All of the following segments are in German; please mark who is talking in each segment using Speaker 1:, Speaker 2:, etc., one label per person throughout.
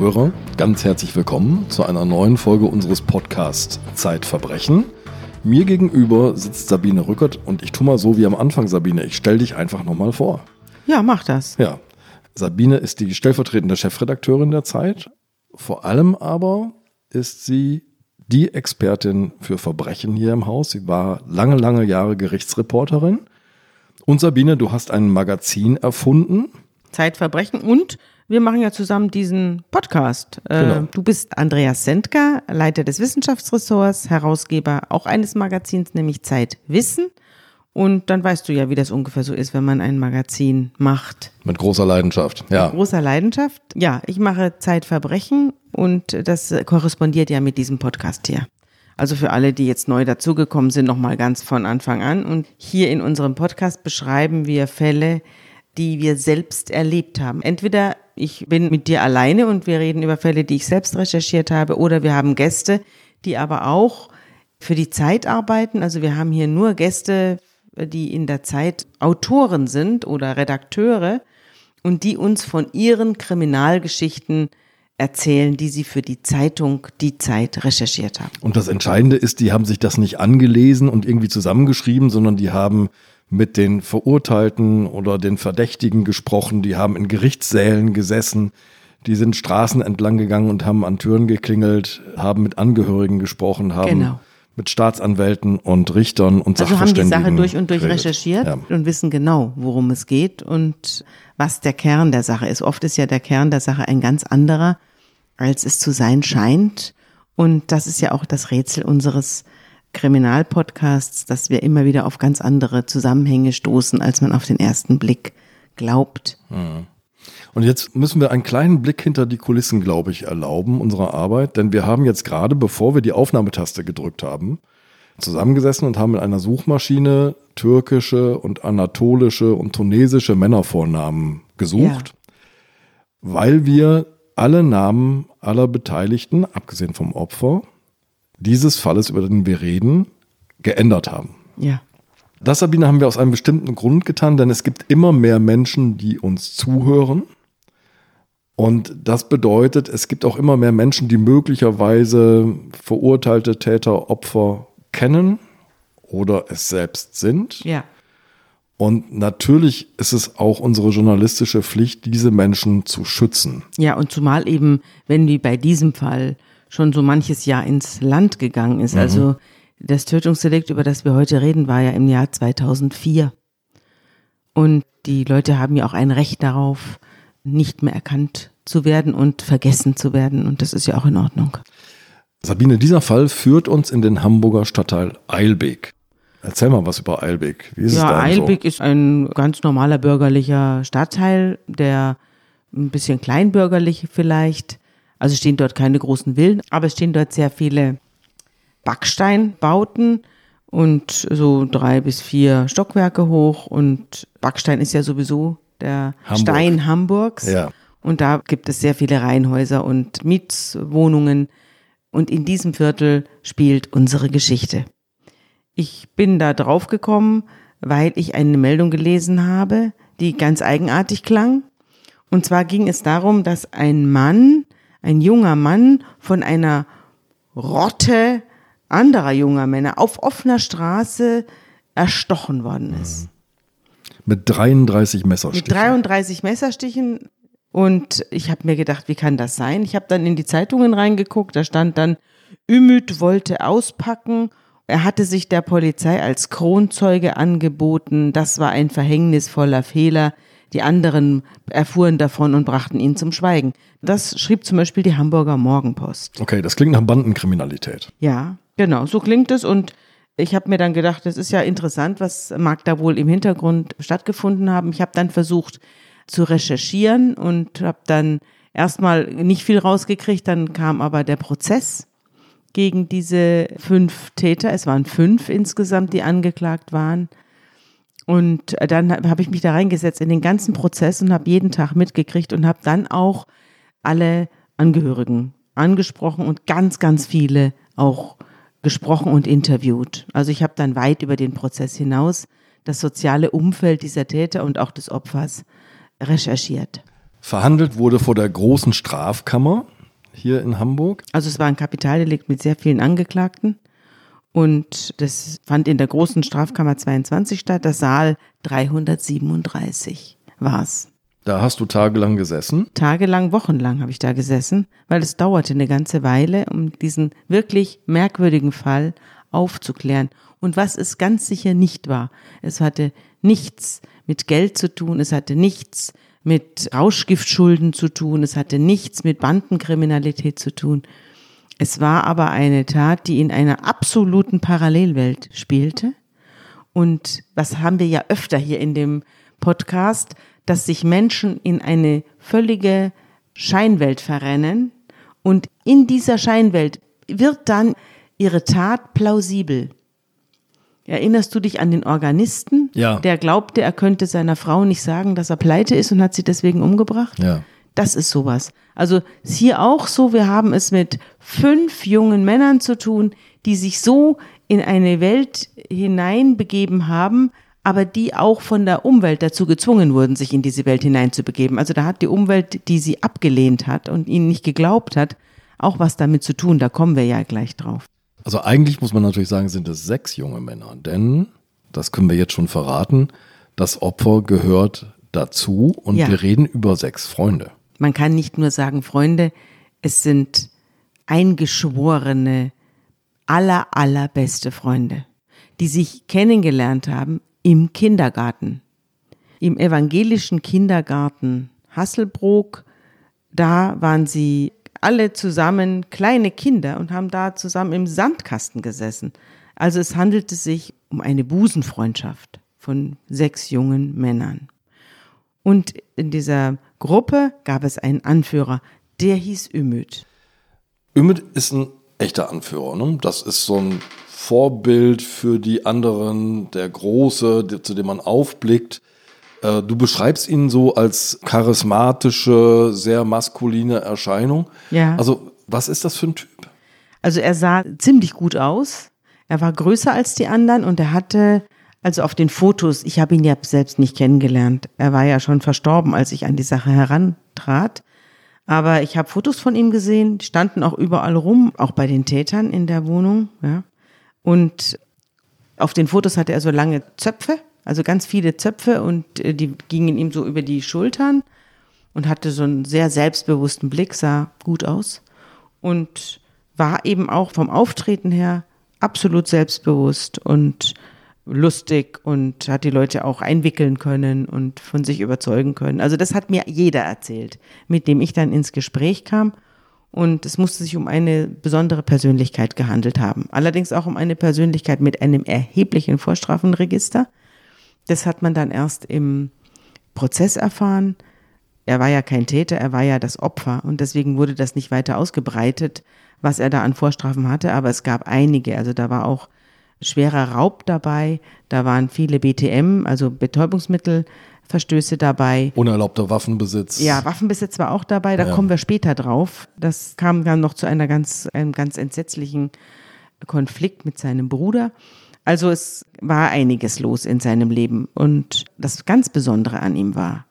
Speaker 1: Zuhörer, ganz herzlich willkommen zu einer neuen Folge unseres Podcasts Zeitverbrechen. Mir gegenüber sitzt Sabine Rückert und ich tue mal so wie am Anfang, Sabine, ich stelle dich einfach nochmal vor.
Speaker 2: Ja, mach das.
Speaker 1: Ja, Sabine ist die stellvertretende Chefredakteurin der Zeit. Vor allem aber ist sie die Expertin für Verbrechen hier im Haus. Sie war lange, lange Jahre Gerichtsreporterin. Und Sabine, du hast ein Magazin erfunden.
Speaker 2: Zeitverbrechen und wir machen ja zusammen diesen Podcast. Äh,
Speaker 1: Genau.
Speaker 2: Du bist Andreas Sendker, Leiter des Wissenschaftsressorts, Herausgeber auch eines Magazins, nämlich Zeitwissen. Und dann weißt du ja, wie das ungefähr so ist, wenn man ein Magazin macht.
Speaker 1: Mit großer Leidenschaft. Ja.
Speaker 2: Großer Leidenschaft. Ja, ich mache Zeitverbrechen und das korrespondiert ja mit diesem Podcast hier. Also für alle, die jetzt neu dazugekommen sind, nochmal ganz von Anfang an. Und hier in unserem Podcast beschreiben wir Fälle, die wir selbst erlebt haben. Entweder ich bin mit dir alleine und wir reden über Fälle, die ich selbst recherchiert habe, oder wir haben Gäste, die aber auch für die Zeit arbeiten. Also wir haben hier nur Gäste, die in der Zeit Autoren sind oder Redakteure und die uns von ihren Kriminalgeschichten erzählen, die sie für die Zeitung Die Zeit recherchiert haben.
Speaker 1: Und das Entscheidende ist, die haben sich das nicht angelesen und irgendwie zusammengeschrieben, sondern die haben mit den Verurteilten oder den Verdächtigen gesprochen, die haben in Gerichtssälen gesessen, die sind Straßen entlang gegangen und haben an Türen geklingelt, haben mit Angehörigen gesprochen, haben
Speaker 2: Genau.
Speaker 1: mit Staatsanwälten und Richtern und
Speaker 2: Also haben die
Speaker 1: Sachverständigen
Speaker 2: Sache durch und durch
Speaker 1: geredet.
Speaker 2: recherchiert
Speaker 1: Ja.
Speaker 2: und wissen genau, worum es geht und was der Kern der Sache ist. Oft ist ja der Kern der Sache ein ganz anderer, als es zu sein scheint. Und das ist ja auch das Rätsel unseres Kriminalpodcasts, dass wir immer wieder auf ganz andere Zusammenhänge stoßen, als man auf den ersten Blick glaubt.
Speaker 1: Und jetzt müssen wir einen kleinen Blick hinter die Kulissen, glaube ich, erlauben unserer Arbeit, denn wir haben jetzt gerade, bevor wir die Aufnahmetaste gedrückt haben, zusammengesessen und haben mit einer Suchmaschine türkische und anatolische und tunesische Männervornamen gesucht, weil wir alle Namen aller Beteiligten, abgesehen vom Opfer, dieses Falles, über den wir reden, geändert haben.
Speaker 2: Ja.
Speaker 1: Das, Sabine, haben wir aus einem bestimmten Grund getan, denn es gibt immer mehr Menschen, die uns zuhören. Und das bedeutet, es gibt auch immer mehr Menschen, die möglicherweise verurteilte Täter, Opfer kennen oder es selbst sind.
Speaker 2: Ja.
Speaker 1: Und natürlich ist es auch unsere journalistische Pflicht, diese Menschen zu schützen.
Speaker 2: Ja, und zumal eben, wenn wie bei diesem Fall schon so manches Jahr ins Land gegangen ist. Also das Tötungsdelikt, über das wir heute reden, war ja im Jahr 2004. Und die Leute haben ja auch ein Recht darauf, nicht mehr erkannt zu werden und vergessen zu werden. Und das ist ja auch in Ordnung.
Speaker 1: Sabine, dieser Fall führt uns in den Hamburger Stadtteil Eilbek. Erzähl mal was über Eilbek. Wie ist es
Speaker 2: Ja,
Speaker 1: da
Speaker 2: Eilbek ist ein ganz normaler bürgerlicher Stadtteil, der ein bisschen kleinbürgerlich vielleicht. Also stehen dort keine großen Villen, aber es stehen dort sehr viele Backsteinbauten und so drei bis vier Stockwerke hoch. Und Backstein ist ja sowieso der
Speaker 1: Hamburg.
Speaker 2: Stein Hamburgs.
Speaker 1: Ja.
Speaker 2: Und da gibt es sehr viele Reihenhäuser und Mietswohnungen. Und in diesem Viertel spielt unsere Geschichte. Ich bin da drauf gekommen, weil ich eine Meldung gelesen habe, die ganz eigenartig klang. Und zwar ging es darum, dass ein Mann, ein junger Mann von einer Rotte anderer junger Männer auf offener Straße erstochen worden ist.
Speaker 1: Mit 33 Messerstichen.
Speaker 2: Mit 33 Messerstichen. Und ich habe mir gedacht, wie kann das sein? Ich habe dann in die Zeitungen reingeguckt, da stand dann, Ümit wollte auspacken. Er hatte sich der Polizei als Kronzeuge angeboten. Das war ein verhängnisvoller Fehler. Die anderen erfuhren davon und brachten ihn zum Schweigen. Das schrieb zum Beispiel die Hamburger Morgenpost.
Speaker 1: Okay, das klingt nach Bandenkriminalität.
Speaker 2: Ja, genau, so klingt es. Und ich habe mir dann gedacht, das ist ja interessant, was mag da wohl im Hintergrund stattgefunden haben. Ich habe dann versucht zu recherchieren und habe dann erstmal nicht viel rausgekriegt. Dann kam aber der Prozess gegen diese fünf Täter. Es waren fünf insgesamt, die angeklagt waren. Und dann habe ich mich da reingesetzt in den ganzen Prozess und habe jeden Tag mitgekriegt und habe dann auch alle Angehörigen angesprochen und ganz, ganz viele auch gesprochen und interviewt. Also ich habe dann weit über den Prozess hinaus das soziale Umfeld dieser Täter und auch des Opfers recherchiert.
Speaker 1: Verhandelt wurde vor der großen Strafkammer hier in Hamburg.
Speaker 2: Also es war ein Kapitaldelikt mit sehr vielen Angeklagten. Und das fand in der großen Strafkammer 22 statt. Der Saal 337 war's.
Speaker 1: Da hast du tagelang gesessen.
Speaker 2: Tagelang, wochenlang habe ich da gesessen, weil es dauerte eine ganze Weile, um diesen wirklich merkwürdigen Fall aufzuklären. Und was es ganz sicher nicht war, es hatte nichts mit Geld zu tun, es hatte nichts mit Rauschgiftschulden zu tun, es hatte nichts mit Bandenkriminalität zu tun. Es war aber eine Tat, die in einer absoluten Parallelwelt spielte. Und was haben wir ja öfter hier in dem Podcast, dass sich Menschen in eine völlige Scheinwelt verrennen und in dieser Scheinwelt wird dann ihre Tat plausibel. Erinnerst du dich an den Organisten,
Speaker 1: Ja.
Speaker 2: der glaubte, er könnte seiner Frau nicht sagen, dass er pleite ist und hat sie deswegen umgebracht?
Speaker 1: Ja.
Speaker 2: Das ist sowas. Also ist hier auch so, wir haben es mit fünf jungen Männern zu tun, die sich so in eine Welt hineinbegeben haben, aber die auch von der Umwelt dazu gezwungen wurden, sich in diese Welt hineinzubegeben. Also da hat die Umwelt, die sie abgelehnt hat und ihnen nicht geglaubt hat, auch was damit zu tun. Da kommen wir ja gleich drauf.
Speaker 1: Also eigentlich muss man natürlich sagen, sind es sechs junge Männer, denn, das können wir jetzt schon verraten, das Opfer gehört dazu und
Speaker 2: Ja.
Speaker 1: wir reden über sechs Freunde.
Speaker 2: Man kann nicht nur sagen, Freunde, es sind eingeschworene, aller, allerbeste Freunde, die sich kennengelernt haben im Kindergarten. Im evangelischen Kindergarten Hasselbrook, da waren sie alle zusammen kleine Kinder und haben da zusammen im Sandkasten gesessen. Also es handelte sich um eine Busenfreundschaft von sechs jungen Männern. Und in dieser Gruppe gab es einen Anführer, der hieß Ümit.
Speaker 1: Ümit ist ein echter Anführer. Ne? Das ist so ein Vorbild für die anderen, der Große, der, zu dem man aufblickt. Äh, Du beschreibst ihn so als charismatische, sehr maskuline Erscheinung.
Speaker 2: Ja.
Speaker 1: Also, was ist das für ein Typ?
Speaker 2: Also er sah ziemlich gut aus. Er war größer als die anderen und er hatte, also auf den Fotos, ich habe ihn ja selbst nicht kennengelernt. Er war ja schon verstorben, als ich an die Sache herantrat. Aber ich habe Fotos von ihm gesehen, die standen auch überall rum, auch bei den Tätern in der Wohnung. Ja. Und auf den Fotos hatte er so lange Zöpfe, also ganz viele Zöpfe und äh, die gingen ihm so über die Schultern und hatte so einen sehr selbstbewussten Blick, sah gut aus und war eben auch vom Auftreten her absolut selbstbewusst und lustig und hat die Leute auch einwickeln können und von sich überzeugen können. Also das hat mir jeder erzählt, mit dem ich dann ins Gespräch kam. Und es musste sich um eine besondere Persönlichkeit gehandelt haben. Allerdings auch um eine Persönlichkeit mit einem erheblichen Vorstrafenregister. Das hat man dann erst im Prozess erfahren. Er war ja kein Täter, er war ja das Opfer und deswegen wurde das nicht weiter ausgebreitet, was er da an Vorstrafen hatte, aber es gab einige. Also da war auch schwerer Raub dabei, da waren viele BTM, also Betäubungsmittelverstöße dabei.
Speaker 1: Unerlaubter Waffenbesitz.
Speaker 2: Ja, Waffenbesitz war auch dabei, da
Speaker 1: Ja.
Speaker 2: kommen wir später drauf. Das kam dann noch zu einer ganz, einem ganz entsetzlichen Konflikt mit seinem Bruder. Also es war einiges los in seinem Leben. Und das ganz Besondere an ihm war,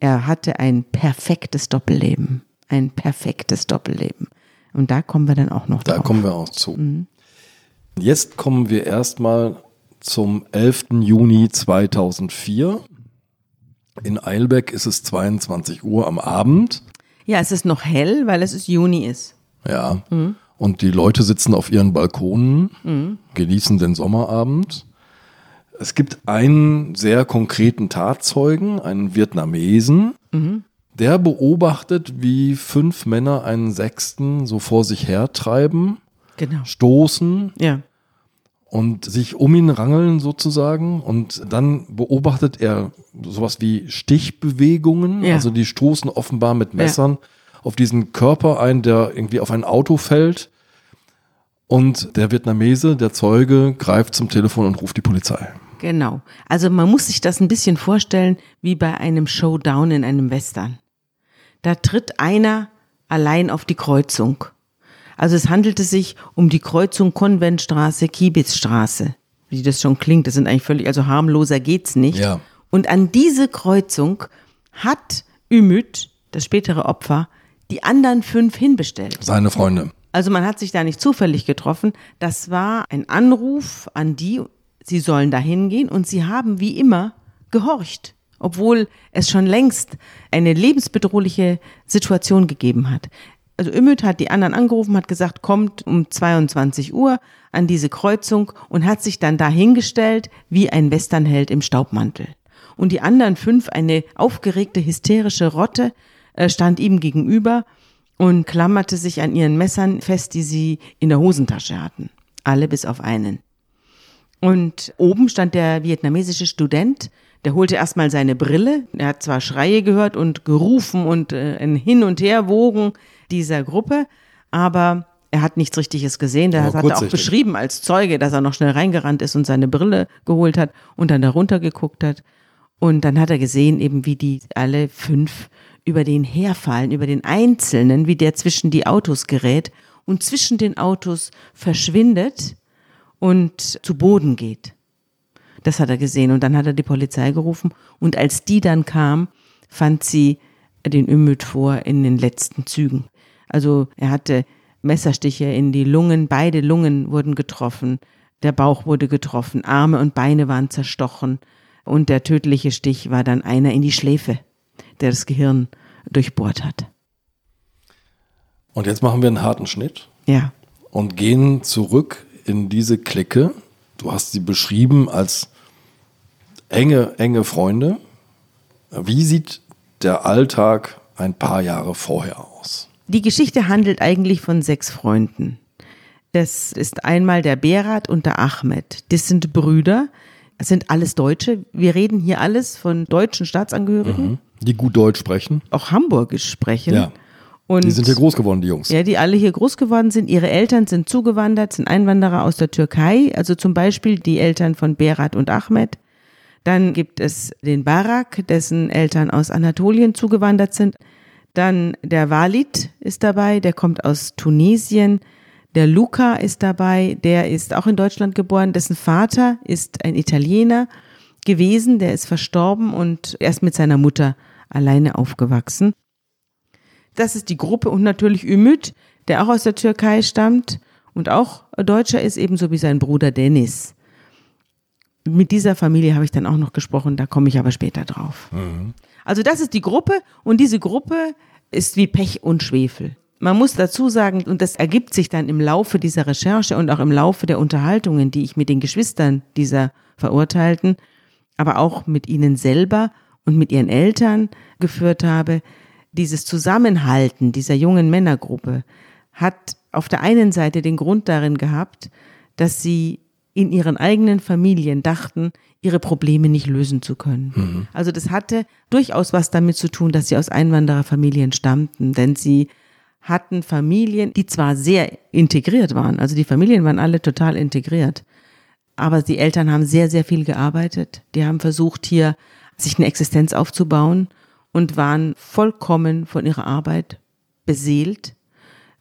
Speaker 2: er hatte ein perfektes Doppelleben. Ein perfektes Doppelleben. Und da kommen wir dann auch noch
Speaker 1: Da
Speaker 2: drauf.
Speaker 1: kommen wir auch zu. Jetzt kommen wir erstmal zum 11. Juni 2004. In Eilbeck ist es 22 Uhr am Abend.
Speaker 2: Ja, es ist noch hell, weil es ist Juni ist.
Speaker 1: Ja. Und die Leute sitzen auf ihren Balkonen, genießen den Sommerabend. Es gibt einen sehr konkreten Tatzeugen, einen Vietnamesen, der beobachtet, wie fünf Männer einen Sechsten so vor sich hertreiben,
Speaker 2: Genau.
Speaker 1: stoßen
Speaker 2: Ja.
Speaker 1: Und sich um ihn rangeln sozusagen. Und dann beobachtet er sowas wie Stichbewegungen.
Speaker 2: Ja.
Speaker 1: Also die stoßen offenbar mit Messern auf diesen Körper ein, der irgendwie auf ein Auto fällt. Und der Vietnamese, der Zeuge, greift zum Telefon und ruft die Polizei.
Speaker 2: Genau. Also man muss sich das ein bisschen vorstellen wie bei einem Showdown in einem Western. Da tritt einer allein auf die Kreuzung. Also es handelte sich um die Kreuzung Konventstraße, Kiebitzstraße. Wie das schon klingt, das sind eigentlich völlig, also harmloser geht's nicht.
Speaker 1: Ja.
Speaker 2: Und an diese Kreuzung hat Ümit das spätere Opfer, die anderen fünf hinbestellt.
Speaker 1: Seine Freunde.
Speaker 2: Also man hat sich da nicht zufällig getroffen. Das war ein Anruf an die, sie sollen da hingehen und sie haben wie immer gehorcht, obwohl es schon längst eine lebensbedrohliche Situation gegeben hat. Also Ümit hat die anderen angerufen, hat gesagt, kommt um 22 Uhr an diese Kreuzung und hat sich dann dahingestellt wie ein Westernheld im Staubmantel. Und die anderen fünf, eine aufgeregte, hysterische Rotte, äh, stand ihm gegenüber und klammerte sich an ihren Messern fest, die sie in der Hosentasche hatten. Alle bis auf einen. Und oben stand der vietnamesische Student, der holte erstmal seine Brille. Er hat zwar Schreie gehört und gerufen und äh, ein Hin- und Herwogen dieser Gruppe, aber er hat nichts Richtiges gesehen. Der hat auch beschrieben als Zeuge, dass er noch schnell reingerannt ist und seine Brille geholt hat und dann darunter geguckt hat. Und dann hat er gesehen, eben wie die alle fünf über den herfallen, über den Einzelnen, wie der zwischen die Autos gerät und zwischen den Autos verschwindet und zu Boden geht. Das hat er gesehen und dann hat er die Polizei gerufen und als die dann kam, fand sie den Ümit vor in den letzten Zügen. Also er hatte Messerstiche in die Lungen, beide Lungen wurden getroffen, der Bauch wurde getroffen, Arme und Beine waren zerstochen und der tödliche Stich war dann einer in die Schläfe, der das Gehirn durchbohrt hat.
Speaker 1: Und jetzt machen wir einen harten Schnitt.
Speaker 2: Ja.
Speaker 1: Und gehen zurück in diese Clique. Du hast sie beschrieben als enge, enge Freunde. Wie sieht der Alltag ein paar Jahre vorher aus?
Speaker 2: Die Geschichte handelt eigentlich von sechs Freunden. Das ist einmal der Berat und der Ahmed. Das sind Brüder. Das sind alles Deutsche. Wir reden hier alles von deutschen Staatsangehörigen. Mhm.
Speaker 1: Die gut Deutsch sprechen.
Speaker 2: Auch Hamburgisch sprechen.
Speaker 1: Ja. Und die sind hier groß geworden, die Jungs.
Speaker 2: Ja, die alle hier groß geworden sind. Ihre Eltern sind zugewandert, sind Einwanderer aus der Türkei. Also zum Beispiel die Eltern von Berat und Ahmed. Dann gibt es den Barak, dessen Eltern aus Anatolien zugewandert sind. Dann der Walid ist dabei, der kommt aus Tunesien. Der Luca ist dabei, der ist auch in Deutschland geboren. Dessen Vater ist ein Italiener gewesen, der ist verstorben und erst mit seiner Mutter alleine aufgewachsen. Das ist die Gruppe und natürlich Ümit, der auch aus der Türkei stammt und auch Deutscher ist, ebenso wie sein Bruder Dennis. Mit dieser Familie habe ich dann auch noch gesprochen, da komme ich aber später drauf. Mhm. Also das ist die Gruppe und diese Gruppe ist wie Pech und Schwefel. Man muss dazu sagen, und das ergibt sich dann im Laufe dieser Recherche und auch im Laufe der Unterhaltungen, die ich mit den Geschwistern dieser Verurteilten, aber auch mit ihnen selber und mit ihren Eltern geführt habe, dieses Zusammenhalten dieser jungen Männergruppe hat auf der einen Seite den Grund darin gehabt, dass sie in ihren eigenen Familien dachten, ihre Probleme nicht lösen zu können. Mhm. Also das hatte durchaus was damit zu tun, dass sie aus Einwandererfamilien stammten, denn sie hatten Familien, die zwar sehr integriert waren, also die Familien waren alle total integriert, aber die Eltern haben sehr, sehr viel gearbeitet. Die haben versucht, hier sich eine Existenz aufzubauen und waren vollkommen von ihrer Arbeit beseelt.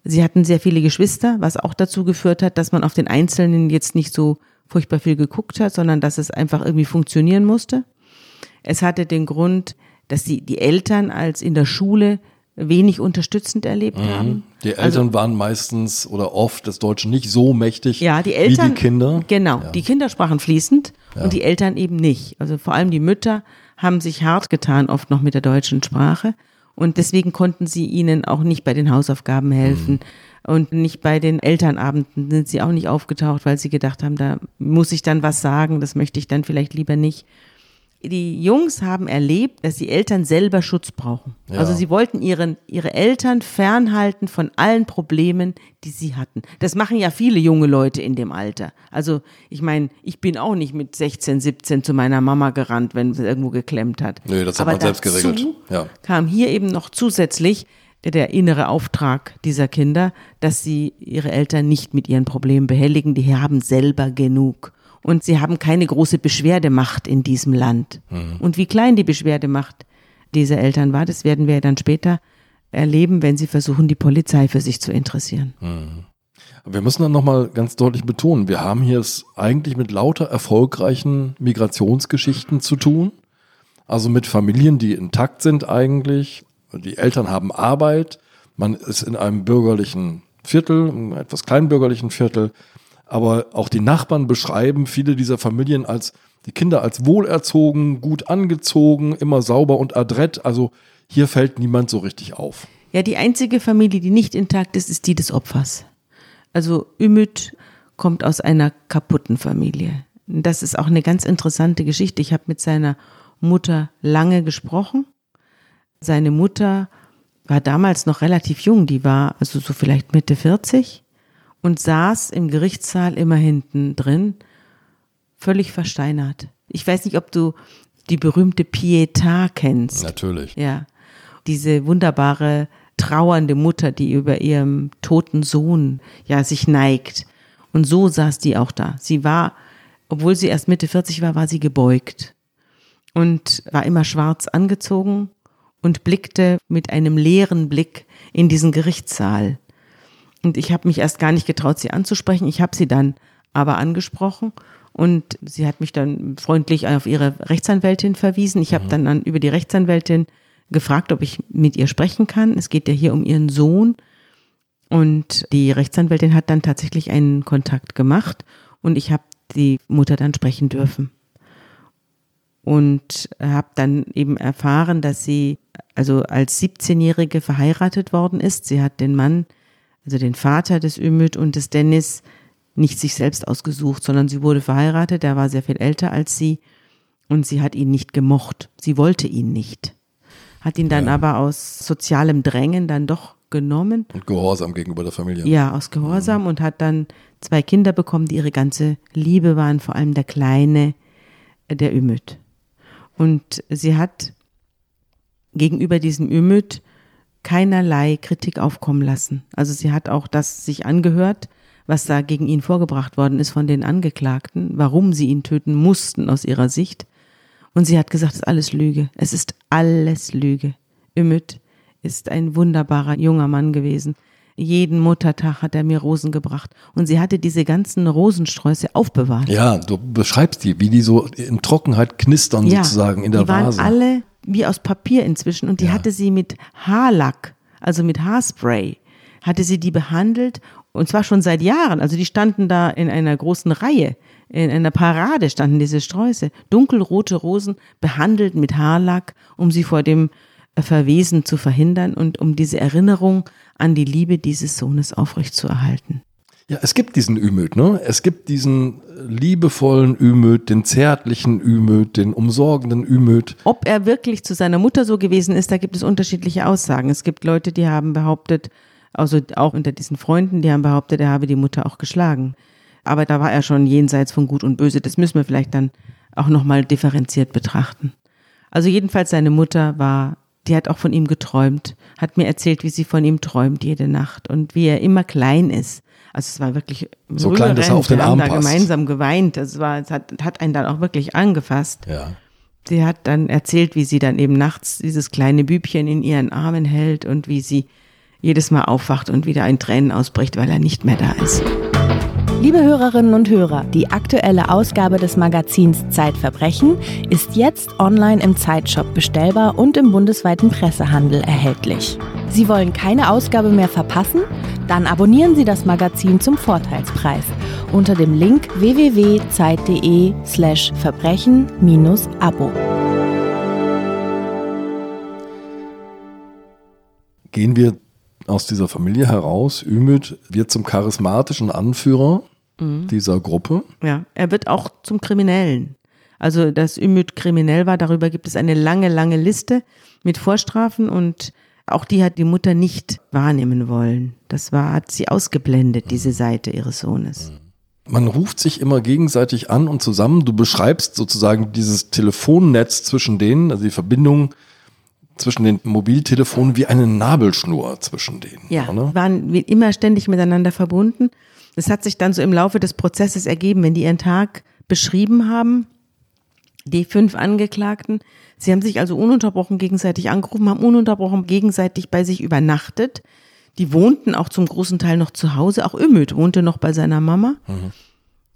Speaker 2: Sie hatten sehr viele Geschwister, was auch dazu geführt hat, dass man auf den Einzelnen jetzt nicht so furchtbar viel geguckt hat, sondern dass es einfach irgendwie funktionieren musste. Es hatte den Grund, dass die, die Eltern als in der Schule wenig unterstützend erlebt mhm. haben.
Speaker 1: Die Eltern also, waren meistens oder oft des Deutschen nicht so mächtig
Speaker 2: ja, die Eltern,
Speaker 1: wie die Kinder.
Speaker 2: Genau,
Speaker 1: ja.
Speaker 2: die Kinder sprachen fließend ja. und die Eltern eben nicht. Also vor allem die Mütter haben sich hart getan, oft noch mit der deutschen Sprache. Und deswegen konnten sie ihnen auch nicht bei den Hausaufgaben helfen. Mhm. Und nicht bei den Elternabenden sind sie auch nicht aufgetaucht, weil sie gedacht haben, da muss ich dann was sagen, das möchte ich dann vielleicht lieber nicht die Jungs haben erlebt, dass die Eltern selber Schutz brauchen. Ja. Also sie wollten ihren, ihre Eltern fernhalten von allen Problemen, die sie hatten. Das machen ja viele junge Leute in dem Alter. Also ich meine, ich bin auch nicht mit 16, 17 zu meiner Mama gerannt, wenn sie irgendwo geklemmt hat.
Speaker 1: Nee, das hat Aber man selbst geregelt. Ja.
Speaker 2: kam hier eben noch zusätzlich der innere Auftrag dieser Kinder, dass sie ihre Eltern nicht mit ihren Problemen behelligen. Die haben selber genug und sie haben keine große Beschwerdemacht in diesem Land. Mhm. Und wie klein die Beschwerdemacht dieser Eltern war, das werden wir dann später erleben, wenn sie versuchen, die Polizei für sich zu interessieren.
Speaker 1: Mhm. Wir müssen dann nochmal ganz deutlich betonen, wir haben hier es eigentlich mit lauter erfolgreichen Migrationsgeschichten zu tun. Also mit Familien, die intakt sind eigentlich, Die Eltern haben Arbeit, man ist in einem bürgerlichen Viertel, einem etwas kleinbürgerlichen Viertel, aber auch die Nachbarn beschreiben viele dieser Familien als die Kinder als wohlerzogen, gut angezogen, immer sauber und adrett. Also hier fällt niemand so richtig auf.
Speaker 2: Ja, die einzige Familie, die nicht intakt ist, ist die des Opfers. Also Ümit kommt aus einer kaputten Familie. Das ist auch eine ganz interessante Geschichte. Ich habe mit seiner Mutter lange gesprochen. Seine Mutter war damals noch relativ jung, die war also so vielleicht Mitte 40 und saß im Gerichtssaal immer hinten drin, völlig versteinert. Ich weiß nicht, ob du die berühmte Pietà kennst.
Speaker 1: Natürlich.
Speaker 2: Ja. Diese wunderbare trauernde Mutter, die über ihrem toten Sohn ja sich neigt. Und so saß die auch da. Sie war, obwohl sie erst Mitte 40 war, war sie gebeugt und war immer schwarz angezogen und blickte mit einem leeren Blick in diesen Gerichtssaal. Und ich habe mich erst gar nicht getraut, sie anzusprechen. Ich habe sie dann aber angesprochen und sie hat mich dann freundlich auf ihre Rechtsanwältin verwiesen. Ich habe mhm. dann, dann über die Rechtsanwältin gefragt, ob ich mit ihr sprechen kann. Es geht ja hier um ihren Sohn. Und die Rechtsanwältin hat dann tatsächlich einen Kontakt gemacht und ich habe die Mutter dann sprechen dürfen. Und habe dann eben erfahren, dass sie also als 17-Jährige verheiratet worden ist. Sie hat den Mann, also den Vater des Ümit und des Dennis, nicht sich selbst ausgesucht, sondern sie wurde verheiratet. Er war sehr viel älter als sie und sie hat ihn nicht gemocht. Sie wollte ihn nicht hat ihn dann ja. aber aus sozialem Drängen dann doch genommen.
Speaker 1: Und Gehorsam gegenüber der Familie.
Speaker 2: Ja, aus Gehorsam mhm. und hat dann zwei Kinder bekommen, die ihre ganze Liebe waren, vor allem der Kleine, äh, der Ümit. Und sie hat gegenüber diesem Ümit keinerlei Kritik aufkommen lassen. Also sie hat auch das sich angehört, was da gegen ihn vorgebracht worden ist von den Angeklagten, warum sie ihn töten mussten aus ihrer Sicht. Und sie hat gesagt, es ist alles Lüge. Es ist alles Lüge. Ümit ist ein wunderbarer junger Mann gewesen. Jeden Muttertag hat er mir Rosen gebracht. Und sie hatte diese ganzen Rosensträuße aufbewahrt.
Speaker 1: Ja, du beschreibst die, wie die so in Trockenheit knistern ja, sozusagen in der
Speaker 2: die waren
Speaker 1: Vase.
Speaker 2: alle wie aus Papier inzwischen. Und die ja. hatte sie mit Haarlack, also mit Haarspray, hatte sie die behandelt. Und zwar schon seit Jahren. Also die standen da in einer großen Reihe in einer Parade standen diese Sträuße, dunkelrote Rosen, behandelt mit Haarlack, um sie vor dem Verwesen zu verhindern und um diese Erinnerung an die Liebe dieses Sohnes aufrechtzuerhalten.
Speaker 1: Ja, es gibt diesen Ümöd, ne? Es gibt diesen liebevollen Ümöd, den zärtlichen Ümöd, den umsorgenden Ümöd.
Speaker 2: Ob er wirklich zu seiner Mutter so gewesen ist, da gibt es unterschiedliche Aussagen. Es gibt Leute, die haben behauptet, also auch unter diesen Freunden, die haben behauptet, er habe die Mutter auch geschlagen aber da war er schon jenseits von Gut und Böse. Das müssen wir vielleicht dann auch nochmal differenziert betrachten. Also jedenfalls seine Mutter war, die hat auch von ihm geträumt, hat mir erzählt, wie sie von ihm träumt jede Nacht und wie er immer klein ist. Also es war wirklich
Speaker 1: so klein, dass er auf den Arm
Speaker 2: passt. gemeinsam geweint. Es war, es hat, hat einen dann auch wirklich angefasst.
Speaker 1: Ja.
Speaker 2: Sie hat dann erzählt, wie sie dann eben nachts dieses kleine Bübchen in ihren Armen hält und wie sie jedes Mal aufwacht und wieder ein Tränen ausbricht, weil er nicht mehr da ist.
Speaker 3: Liebe Hörerinnen und Hörer, die aktuelle Ausgabe des Magazins Zeitverbrechen ist jetzt online im Zeitshop bestellbar und im bundesweiten Pressehandel erhältlich. Sie wollen keine Ausgabe mehr verpassen? Dann abonnieren Sie das Magazin zum Vorteilspreis unter dem Link www.zeit.de/slash Verbrechen-Abo.
Speaker 1: Gehen wir aus dieser Familie heraus. Ümit wird zum charismatischen Anführer mhm. dieser Gruppe.
Speaker 2: Ja, er wird auch zum Kriminellen. Also, dass Ümit kriminell war, darüber gibt es eine lange, lange Liste mit Vorstrafen und auch die hat die Mutter nicht wahrnehmen wollen. Das war, hat sie ausgeblendet, diese Seite ihres Sohnes.
Speaker 1: Man ruft sich immer gegenseitig an und zusammen. Du beschreibst sozusagen dieses Telefonnetz zwischen denen, also die Verbindung zwischen den Mobiltelefonen wie eine Nabelschnur zwischen denen.
Speaker 2: Ja, oder? waren immer ständig miteinander verbunden. Es hat sich dann so im Laufe des Prozesses ergeben, wenn die ihren Tag beschrieben haben, die fünf Angeklagten, sie haben sich also ununterbrochen gegenseitig angerufen, haben ununterbrochen gegenseitig bei sich übernachtet. Die wohnten auch zum großen Teil noch zu Hause. Auch Ümit wohnte noch bei seiner Mama. Mhm.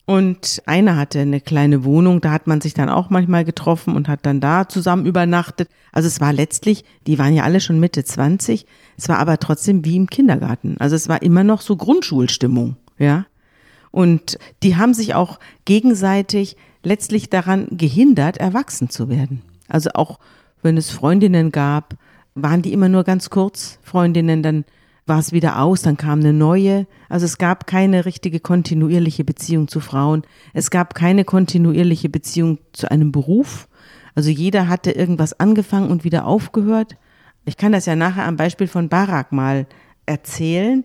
Speaker 2: Und einer hatte eine kleine Wohnung, da hat man sich dann auch manchmal getroffen und hat dann da zusammen übernachtet. Also es war letztlich, die waren ja alle schon Mitte 20, es war aber trotzdem wie im Kindergarten. Also es war immer noch so Grundschulstimmung, ja. Und die haben sich auch gegenseitig letztlich daran gehindert, erwachsen zu werden. Also auch wenn es Freundinnen gab, waren die immer nur ganz kurz Freundinnen, dann war es wieder aus, dann kam eine neue. Also es gab keine richtige kontinuierliche Beziehung zu Frauen. Es gab keine kontinuierliche Beziehung zu einem Beruf. Also jeder hatte irgendwas angefangen und wieder aufgehört. Ich kann das ja nachher am Beispiel von Barak mal erzählen,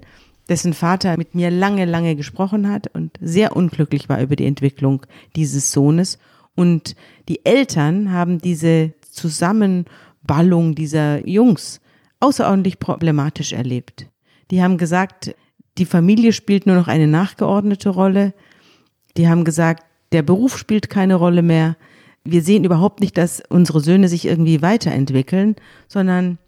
Speaker 2: dessen Vater mit mir lange, lange gesprochen hat und sehr unglücklich war über die Entwicklung dieses Sohnes. Und die Eltern haben diese Zusammenballung dieser Jungs außerordentlich problematisch erlebt. Die haben gesagt, die Familie spielt nur noch eine nachgeordnete Rolle. Die haben gesagt, der Beruf spielt keine Rolle mehr. Wir sehen überhaupt nicht, dass unsere Söhne sich irgendwie weiterentwickeln, sondern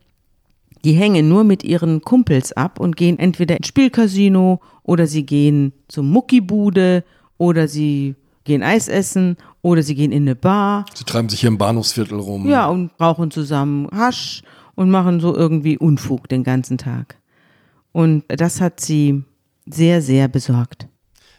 Speaker 2: die hängen nur mit ihren Kumpels ab und gehen entweder ins Spielcasino oder sie gehen zum Muckibude oder sie gehen Eis essen oder sie gehen in eine Bar.
Speaker 1: Sie treiben sich hier im Bahnhofsviertel rum.
Speaker 2: Ja, und rauchen zusammen Hasch und machen so irgendwie Unfug den ganzen Tag. Und das hat sie sehr, sehr besorgt.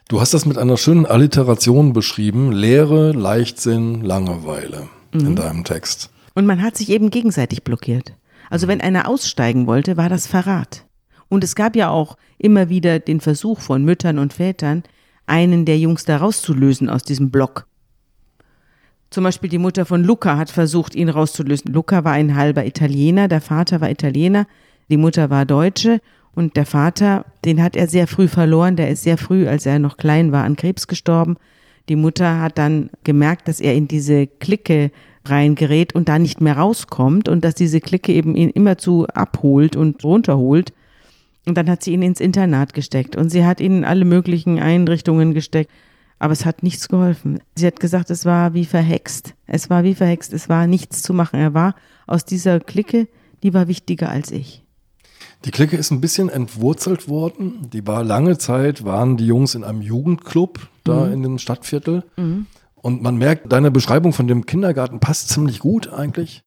Speaker 1: Du hast das mit einer schönen Alliteration beschrieben. Leere, Leichtsinn, Langeweile mhm. in deinem Text.
Speaker 2: Und man hat sich eben gegenseitig blockiert. Also wenn einer aussteigen wollte, war das Verrat. Und es gab ja auch immer wieder den Versuch von Müttern und Vätern, einen der Jungs da rauszulösen aus diesem Block. Zum Beispiel die Mutter von Luca hat versucht, ihn rauszulösen. Luca war ein halber Italiener, der Vater war Italiener, die Mutter war Deutsche und der Vater, den hat er sehr früh verloren, der ist sehr früh, als er noch klein war, an Krebs gestorben. Die Mutter hat dann gemerkt, dass er in diese Clique reingerät und da nicht mehr rauskommt und dass diese Clique eben ihn immerzu abholt und runterholt. Und dann hat sie ihn ins Internat gesteckt und sie hat ihn in alle möglichen Einrichtungen gesteckt. Aber es hat nichts geholfen. Sie hat gesagt, es war wie verhext. Es war wie verhext. Es war nichts zu machen. Er war aus dieser Clique, die war wichtiger als ich.
Speaker 1: Die Clique ist ein bisschen entwurzelt worden. Die war lange Zeit, waren die Jungs in einem Jugendclub da mhm. in dem Stadtviertel. Mhm. Und man merkt, deine Beschreibung von dem Kindergarten passt ziemlich gut eigentlich.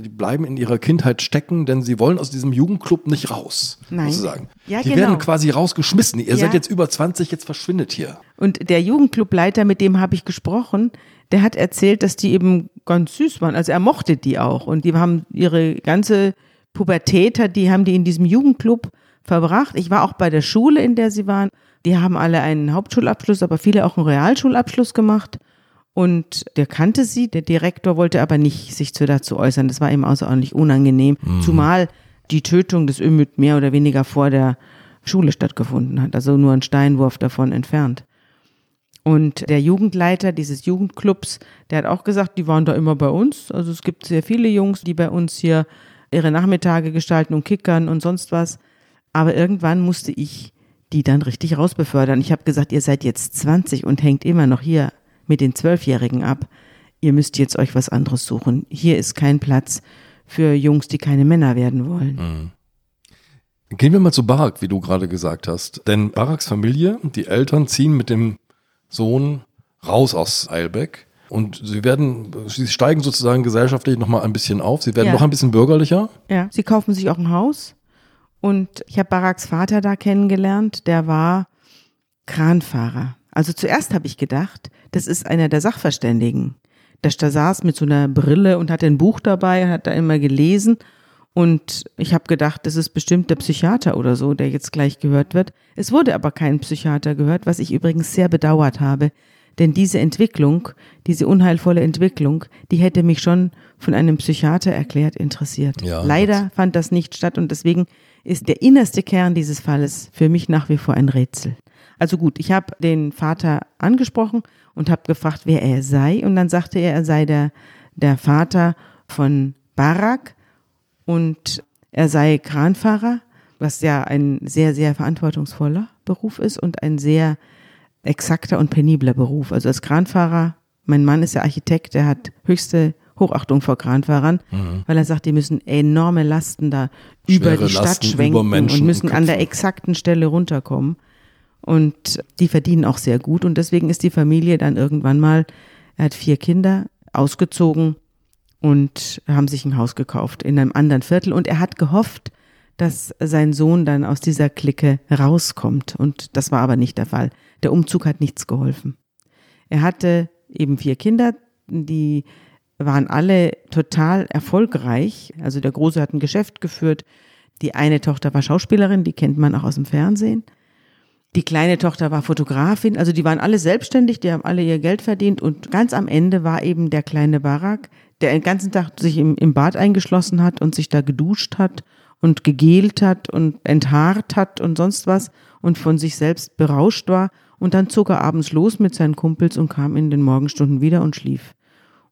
Speaker 1: Die bleiben in ihrer Kindheit stecken, denn sie wollen aus diesem Jugendclub nicht raus, Nein. sozusagen. Ja, die genau. werden quasi rausgeschmissen. Ihr ja. seid jetzt über 20, jetzt verschwindet hier.
Speaker 2: Und der Jugendclubleiter, mit dem habe ich gesprochen, der hat erzählt, dass die eben ganz süß waren. Also er mochte die auch. Und die haben ihre ganze Pubertät, die haben die in diesem Jugendclub verbracht. Ich war auch bei der Schule, in der sie waren. Die haben alle einen Hauptschulabschluss, aber viele auch einen Realschulabschluss gemacht. Und der kannte sie, der Direktor wollte aber nicht sich zu dazu äußern. Das war ihm außerordentlich unangenehm, mhm. zumal die Tötung des Ümit mehr oder weniger vor der Schule stattgefunden hat, also nur ein Steinwurf davon entfernt. Und der Jugendleiter dieses Jugendclubs, der hat auch gesagt, die waren da immer bei uns. Also es gibt sehr viele Jungs, die bei uns hier ihre Nachmittage gestalten und kickern und sonst was. Aber irgendwann musste ich die dann richtig rausbefördern. Ich habe gesagt, ihr seid jetzt 20 und hängt immer noch hier mit den Zwölfjährigen ab. Ihr müsst jetzt euch was anderes suchen. Hier ist kein Platz für Jungs, die keine Männer werden wollen.
Speaker 1: Mhm. Gehen wir mal zu Barak, wie du gerade gesagt hast. Denn Baraks Familie, die Eltern ziehen mit dem Sohn raus aus Eilbeck. Und sie werden, sie steigen sozusagen gesellschaftlich nochmal ein bisschen auf. Sie werden ja. noch ein bisschen bürgerlicher.
Speaker 2: Ja, sie kaufen sich auch ein Haus. Und ich habe Baraks Vater da kennengelernt. Der war Kranfahrer. Also zuerst habe ich gedacht, das ist einer der Sachverständigen. Der da saß mit so einer Brille und hatte ein Buch dabei und hat da immer gelesen. Und ich habe gedacht, das ist bestimmt der Psychiater oder so, der jetzt gleich gehört wird. Es wurde aber kein Psychiater gehört, was ich übrigens sehr bedauert habe. Denn diese Entwicklung, diese unheilvolle Entwicklung, die hätte mich schon von einem Psychiater erklärt interessiert. Ja, Leider fand das nicht statt und deswegen ist der innerste Kern dieses Falles für mich nach wie vor ein Rätsel. Also gut, ich habe den Vater angesprochen und habe gefragt, wer er sei. Und dann sagte er, er sei der, der Vater von Barak und er sei Kranfahrer, was ja ein sehr, sehr verantwortungsvoller Beruf ist und ein sehr exakter und penibler Beruf. Also als Kranfahrer, mein Mann ist ja Architekt, der hat höchste Hochachtung vor Kranfahrern, mhm. weil er sagt, die müssen enorme Lasten da Schwere über die Stadt Lasten schwenken und müssen an der exakten Stelle runterkommen. Und die verdienen auch sehr gut. Und deswegen ist die Familie dann irgendwann mal, er hat vier Kinder, ausgezogen und haben sich ein Haus gekauft in einem anderen Viertel. Und er hat gehofft, dass sein Sohn dann aus dieser Clique rauskommt. Und das war aber nicht der Fall. Der Umzug hat nichts geholfen. Er hatte eben vier Kinder, die waren alle total erfolgreich. Also der Große hat ein Geschäft geführt. Die eine Tochter war Schauspielerin, die kennt man auch aus dem Fernsehen. Die kleine Tochter war Fotografin, also die waren alle selbstständig, die haben alle ihr Geld verdient. Und ganz am Ende war eben der kleine Barak, der den ganzen Tag sich im, im Bad eingeschlossen hat und sich da geduscht hat und gegelt hat und enthaart hat und sonst was und von sich selbst berauscht war. Und dann zog er abends los mit seinen Kumpels und kam in den Morgenstunden wieder und schlief.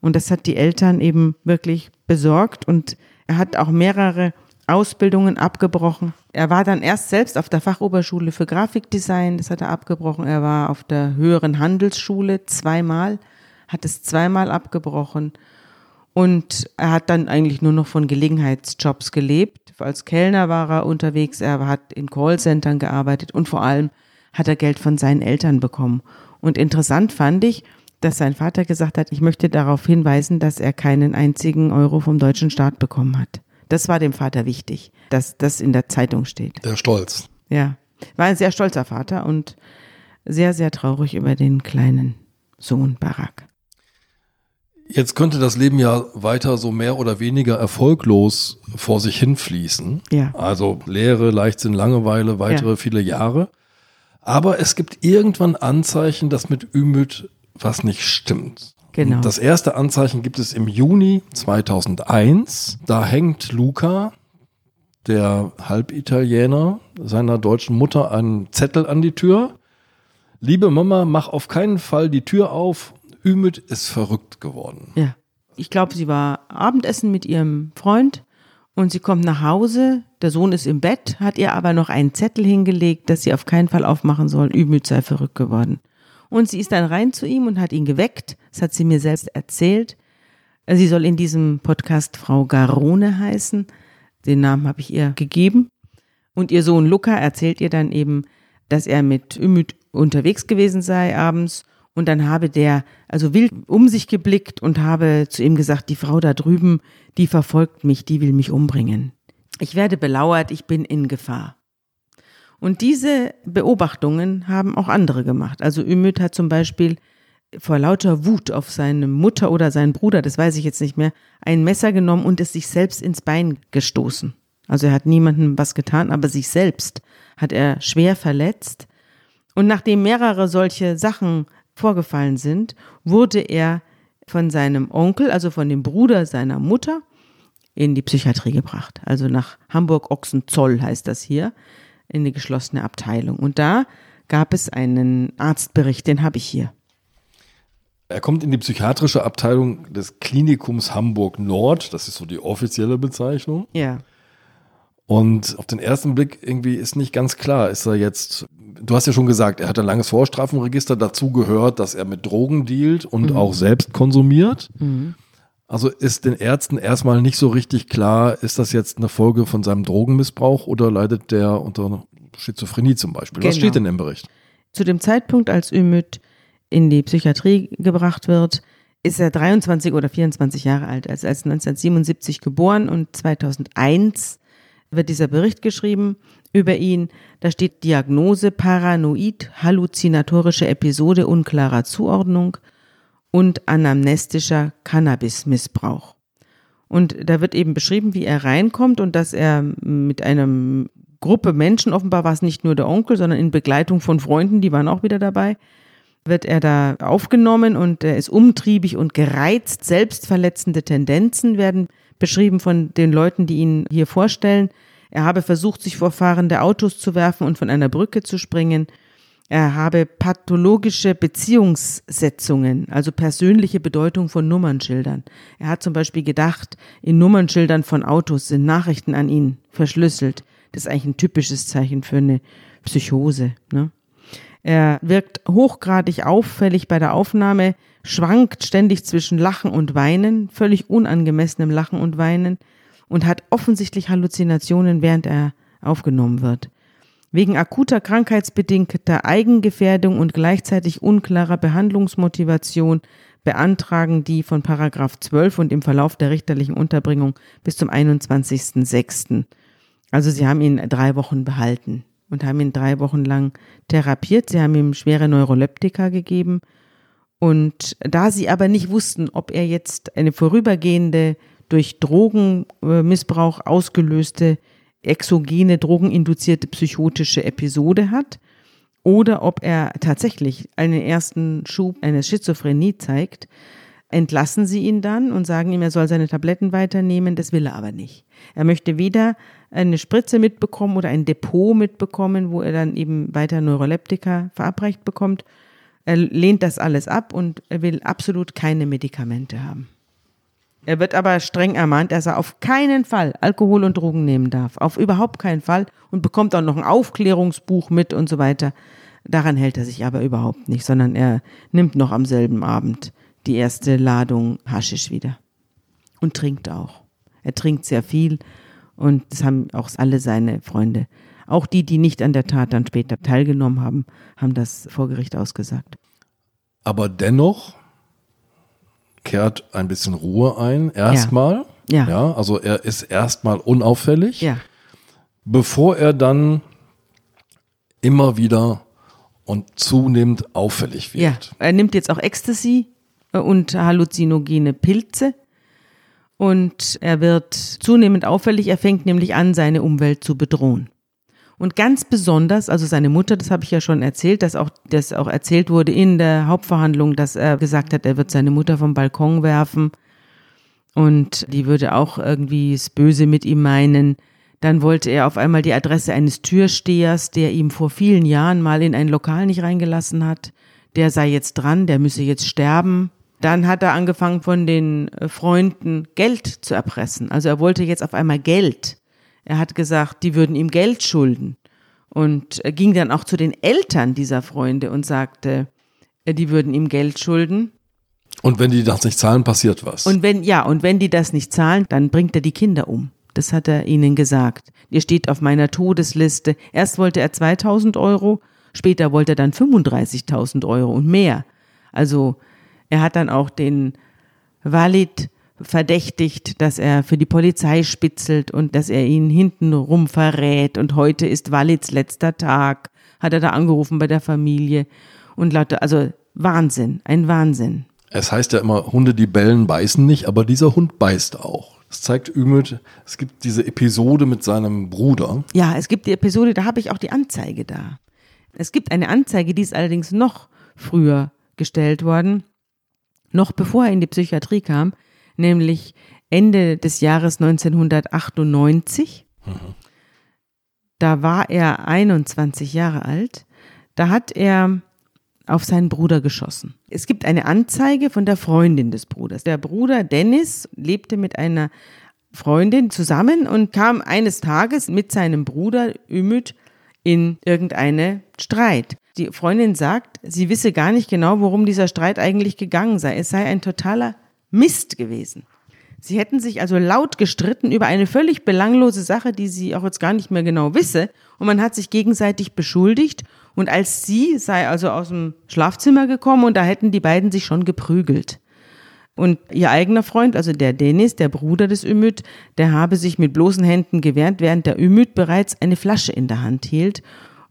Speaker 2: Und das hat die Eltern eben wirklich besorgt. Und er hat auch mehrere Ausbildungen abgebrochen. Er war dann erst selbst auf der Fachoberschule für Grafikdesign, das hat er abgebrochen. Er war auf der höheren Handelsschule zweimal, hat es zweimal abgebrochen. Und er hat dann eigentlich nur noch von Gelegenheitsjobs gelebt. Als Kellner war er unterwegs, er hat in Callcentern gearbeitet und vor allem hat er Geld von seinen Eltern bekommen. Und interessant fand ich, dass sein Vater gesagt hat, ich möchte darauf hinweisen, dass er keinen einzigen Euro vom deutschen Staat bekommen hat. Das war dem Vater wichtig, dass das in der Zeitung steht.
Speaker 1: Der Stolz.
Speaker 2: Ja, war ein sehr stolzer Vater und sehr, sehr traurig über den kleinen Sohn Barak.
Speaker 1: Jetzt könnte das Leben ja weiter so mehr oder weniger erfolglos vor sich hinfließen.
Speaker 2: Ja.
Speaker 1: Also Lehre, Leichtsinn, Langeweile, weitere ja. viele Jahre. Aber es gibt irgendwann Anzeichen, dass mit Ümit was nicht stimmt.
Speaker 2: Genau.
Speaker 1: Das erste Anzeichen gibt es im Juni 2001. Da hängt Luca, der Halbitaliener, seiner deutschen Mutter einen Zettel an die Tür. Liebe Mama, mach auf keinen Fall die Tür auf. Ümit ist verrückt geworden.
Speaker 2: Ja. Ich glaube, sie war Abendessen mit ihrem Freund und sie kommt nach Hause. Der Sohn ist im Bett, hat ihr aber noch einen Zettel hingelegt, dass sie auf keinen Fall aufmachen soll. Ümit sei verrückt geworden. Und sie ist dann rein zu ihm und hat ihn geweckt. Das hat sie mir selbst erzählt. Sie soll in diesem Podcast Frau Garone heißen. Den Namen habe ich ihr gegeben. Und ihr Sohn Luca erzählt ihr dann eben, dass er mit Ümit unterwegs gewesen sei abends. Und dann habe der also wild um sich geblickt und habe zu ihm gesagt, die Frau da drüben, die verfolgt mich, die will mich umbringen. Ich werde belauert, ich bin in Gefahr. Und diese Beobachtungen haben auch andere gemacht. Also Ümit hat zum Beispiel vor lauter Wut auf seine Mutter oder seinen Bruder, das weiß ich jetzt nicht mehr, ein Messer genommen und es sich selbst ins Bein gestoßen. Also er hat niemandem was getan, aber sich selbst hat er schwer verletzt. Und nachdem mehrere solche Sachen vorgefallen sind, wurde er von seinem Onkel, also von dem Bruder seiner Mutter, in die Psychiatrie gebracht. Also nach Hamburg-Ochsenzoll heißt das hier in die geschlossene Abteilung. Und da gab es einen Arztbericht, den habe ich hier.
Speaker 1: Er kommt in die psychiatrische Abteilung des Klinikums Hamburg Nord, das ist so die offizielle Bezeichnung.
Speaker 2: Ja.
Speaker 1: Und auf den ersten Blick irgendwie ist nicht ganz klar, ist er jetzt, du hast ja schon gesagt, er hat ein langes Vorstrafenregister, dazu gehört, dass er mit Drogen dealt und mhm. auch selbst konsumiert. Mhm. Also ist den Ärzten erstmal nicht so richtig klar, ist das jetzt eine Folge von seinem Drogenmissbrauch oder leidet der unter Schizophrenie zum Beispiel? Genau. Was steht denn im Bericht?
Speaker 2: Zu dem Zeitpunkt, als Ümit in die Psychiatrie gebracht wird, ist er 23 oder 24 Jahre alt. Er ist 1977 geboren und 2001 wird dieser Bericht geschrieben über ihn. Da steht Diagnose paranoid, halluzinatorische Episode unklarer Zuordnung und anamnestischer Cannabismissbrauch. Und da wird eben beschrieben, wie er reinkommt und dass er mit einer Gruppe Menschen, offenbar war es nicht nur der Onkel, sondern in Begleitung von Freunden, die waren auch wieder dabei, wird er da aufgenommen und er ist umtriebig und gereizt. Selbstverletzende Tendenzen werden beschrieben von den Leuten, die ihn hier vorstellen. Er habe versucht, sich vor fahrende Autos zu werfen und von einer Brücke zu springen. Er habe pathologische Beziehungssetzungen, also persönliche Bedeutung von Nummernschildern. Er hat zum Beispiel gedacht, in Nummernschildern von Autos sind Nachrichten an ihn verschlüsselt. Das ist eigentlich ein typisches Zeichen für eine Psychose. Ne? Er wirkt hochgradig auffällig bei der Aufnahme, schwankt ständig zwischen Lachen und Weinen, völlig unangemessenem Lachen und Weinen und hat offensichtlich Halluzinationen, während er aufgenommen wird. Wegen akuter krankheitsbedingter Eigengefährdung und gleichzeitig unklarer Behandlungsmotivation beantragen die von Paragraph 12 und im Verlauf der richterlichen Unterbringung bis zum 21.06. Also sie haben ihn drei Wochen behalten und haben ihn drei Wochen lang therapiert. Sie haben ihm schwere Neuroleptika gegeben. Und da sie aber nicht wussten, ob er jetzt eine vorübergehende, durch Drogenmissbrauch ausgelöste, exogene, drogeninduzierte psychotische Episode hat, oder ob er tatsächlich einen ersten Schub einer Schizophrenie zeigt, entlassen sie ihn dann und sagen ihm, er soll seine Tabletten weiternehmen. Das will er aber nicht. Er möchte weder eine Spritze mitbekommen oder ein Depot mitbekommen, wo er dann eben weiter Neuroleptika verabreicht bekommt. Er lehnt das alles ab und er will absolut keine Medikamente haben. Er wird aber streng ermahnt, dass er auf keinen Fall Alkohol und Drogen nehmen darf. Auf überhaupt keinen Fall und bekommt auch noch ein Aufklärungsbuch mit und so weiter. Daran hält er sich aber überhaupt nicht, sondern er nimmt noch am selben Abend die erste Ladung Haschisch wieder. Und trinkt auch. Er trinkt sehr viel und das haben auch alle seine Freunde. Auch die, die nicht an der Tat dann später teilgenommen haben, haben das vor Gericht ausgesagt.
Speaker 1: Aber dennoch kehrt ein bisschen Ruhe ein, erstmal.
Speaker 2: Ja.
Speaker 1: ja. Also er ist erstmal unauffällig,
Speaker 2: Ja,
Speaker 1: bevor er dann immer wieder und zunehmend auffällig
Speaker 2: ja.
Speaker 1: wird.
Speaker 2: Er nimmt jetzt auch Ecstasy äh, und halluzinogene Pilze. Und er wird zunehmend auffällig. Er fängt nämlich an, seine Umwelt zu bedrohen. Und ganz besonders, also seine Mutter, das habe ich ja schon erzählt, dass auch, das auch erzählt wurde in der Hauptverhandlung, dass er gesagt hat, er wird seine Mutter vom Balkon werfen und die würde auch irgendwie das Böse mit ihm meinen. Dann wollte er auf einmal die Adresse eines Türstehers, der ihm vor vielen Jahren mal in ein Lokal nicht reingelassen hat. Der sei jetzt dran, der müsse jetzt sterben. Dann hat er angefangen von den Freunden Geld zu erpressen. Also er wollte jetzt auf einmal Geld. Er hat gesagt, die würden ihm Geld schulden. Und er ging dann auch zu den Eltern dieser Freunde und sagte, äh, die würden ihm Geld schulden.
Speaker 1: Und wenn die das nicht zahlen, passiert was.
Speaker 2: Und wenn, ja, und wenn die das nicht zahlen, dann bringt er die Kinder um. Das hat er ihnen gesagt. Ihr steht auf meiner Todesliste. Erst wollte er 2000 Euro, später wollte er dann 35.000 Euro und mehr. Also, er hat dann auch den Walid verdächtigt, dass er für die Polizei spitzelt und dass er ihn hintenrum verrät. Und heute ist Walids letzter Tag, hat er da angerufen bei der Familie. Und lauter, also Wahnsinn, ein Wahnsinn.
Speaker 1: Es heißt ja immer, Hunde, die bellen, beißen nicht, aber dieser Hund beißt auch. Das zeigt Ümit, es gibt diese Episode mit seinem Bruder.
Speaker 2: Ja, es gibt die Episode, da habe ich auch die Anzeige da. Es gibt eine Anzeige, die ist allerdings noch früher gestellt worden, noch bevor er in die Psychiatrie kam, nämlich Ende des Jahres 1998. Da war er 21 Jahre alt. Da hat er auf seinen Bruder geschossen. Es gibt eine Anzeige von der Freundin des Bruders. Der Bruder Dennis lebte mit einer Freundin zusammen und kam eines Tages mit seinem Bruder Ümit in irgendeine Streit. Die Freundin sagt, sie wisse gar nicht genau, worum dieser Streit eigentlich gegangen sei. Es sei ein totaler Mist gewesen. Sie hätten sich also laut gestritten über eine völlig belanglose Sache, die sie auch jetzt gar nicht mehr genau wisse. Und man hat sich gegenseitig beschuldigt. Und als sie sei also aus dem Schlafzimmer gekommen und da hätten die beiden sich schon geprügelt. Und ihr eigener Freund, also der Dennis, der Bruder des Ümit, der habe sich mit bloßen Händen gewehrt, während der Ümit bereits eine Flasche in der Hand hielt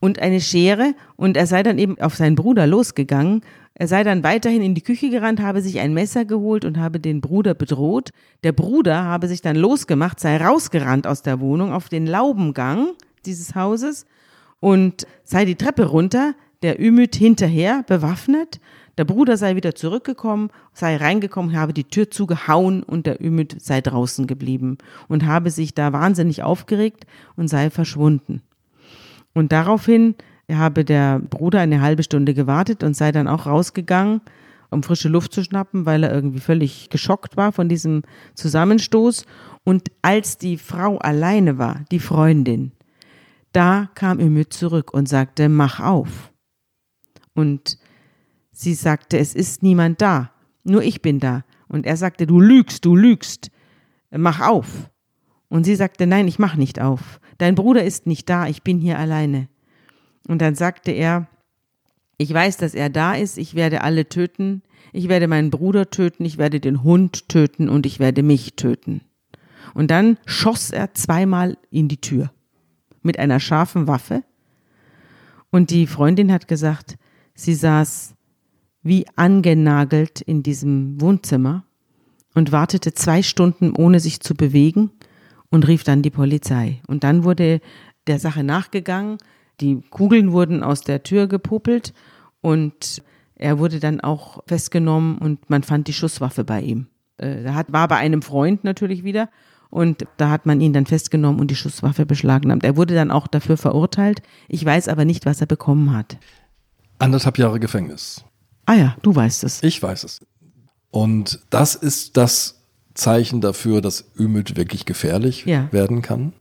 Speaker 2: und eine Schere und er sei dann eben auf seinen Bruder losgegangen. Er sei dann weiterhin in die Küche gerannt, habe sich ein Messer geholt und habe den Bruder bedroht. Der Bruder habe sich dann losgemacht, sei rausgerannt aus der Wohnung auf den Laubengang dieses Hauses und sei die Treppe runter, der Ümit hinterher bewaffnet. Der Bruder sei wieder zurückgekommen, sei reingekommen, habe die Tür zugehauen und der Ümit sei draußen geblieben und habe sich da wahnsinnig aufgeregt und sei verschwunden. Und daraufhin habe der Bruder eine halbe Stunde gewartet und sei dann auch rausgegangen, um frische Luft zu schnappen, weil er irgendwie völlig geschockt war von diesem Zusammenstoß. Und als die Frau alleine war, die Freundin, da kam Ümit zurück und sagte, mach auf. Und sie sagte, es ist niemand da, nur ich bin da. Und er sagte, du lügst, du lügst, mach auf. Und sie sagte, nein, ich mach nicht auf. Dein Bruder ist nicht da, ich bin hier alleine. Und dann sagte er, ich weiß, dass er da ist, ich werde alle töten, ich werde meinen Bruder töten, ich werde den Hund töten und ich werde mich töten. Und dann schoss er zweimal in die Tür mit einer scharfen Waffe. Und die Freundin hat gesagt, sie saß wie angenagelt in diesem Wohnzimmer und wartete zwei Stunden, ohne sich zu bewegen und rief dann die Polizei. Und dann wurde der Sache nachgegangen. Die Kugeln wurden aus der Tür gepopelt und er wurde dann auch festgenommen und man fand die Schusswaffe bei ihm. Äh, er war bei einem Freund natürlich wieder und da hat man ihn dann festgenommen und die Schusswaffe beschlagnahmt. Er wurde dann auch dafür verurteilt. Ich weiß aber nicht, was er bekommen hat.
Speaker 1: Anderthalb Jahre Gefängnis.
Speaker 2: Ah ja, du weißt es.
Speaker 1: Ich weiß es. Und das ist das Zeichen dafür, dass Ümit wirklich gefährlich
Speaker 2: Ja.
Speaker 1: werden kann.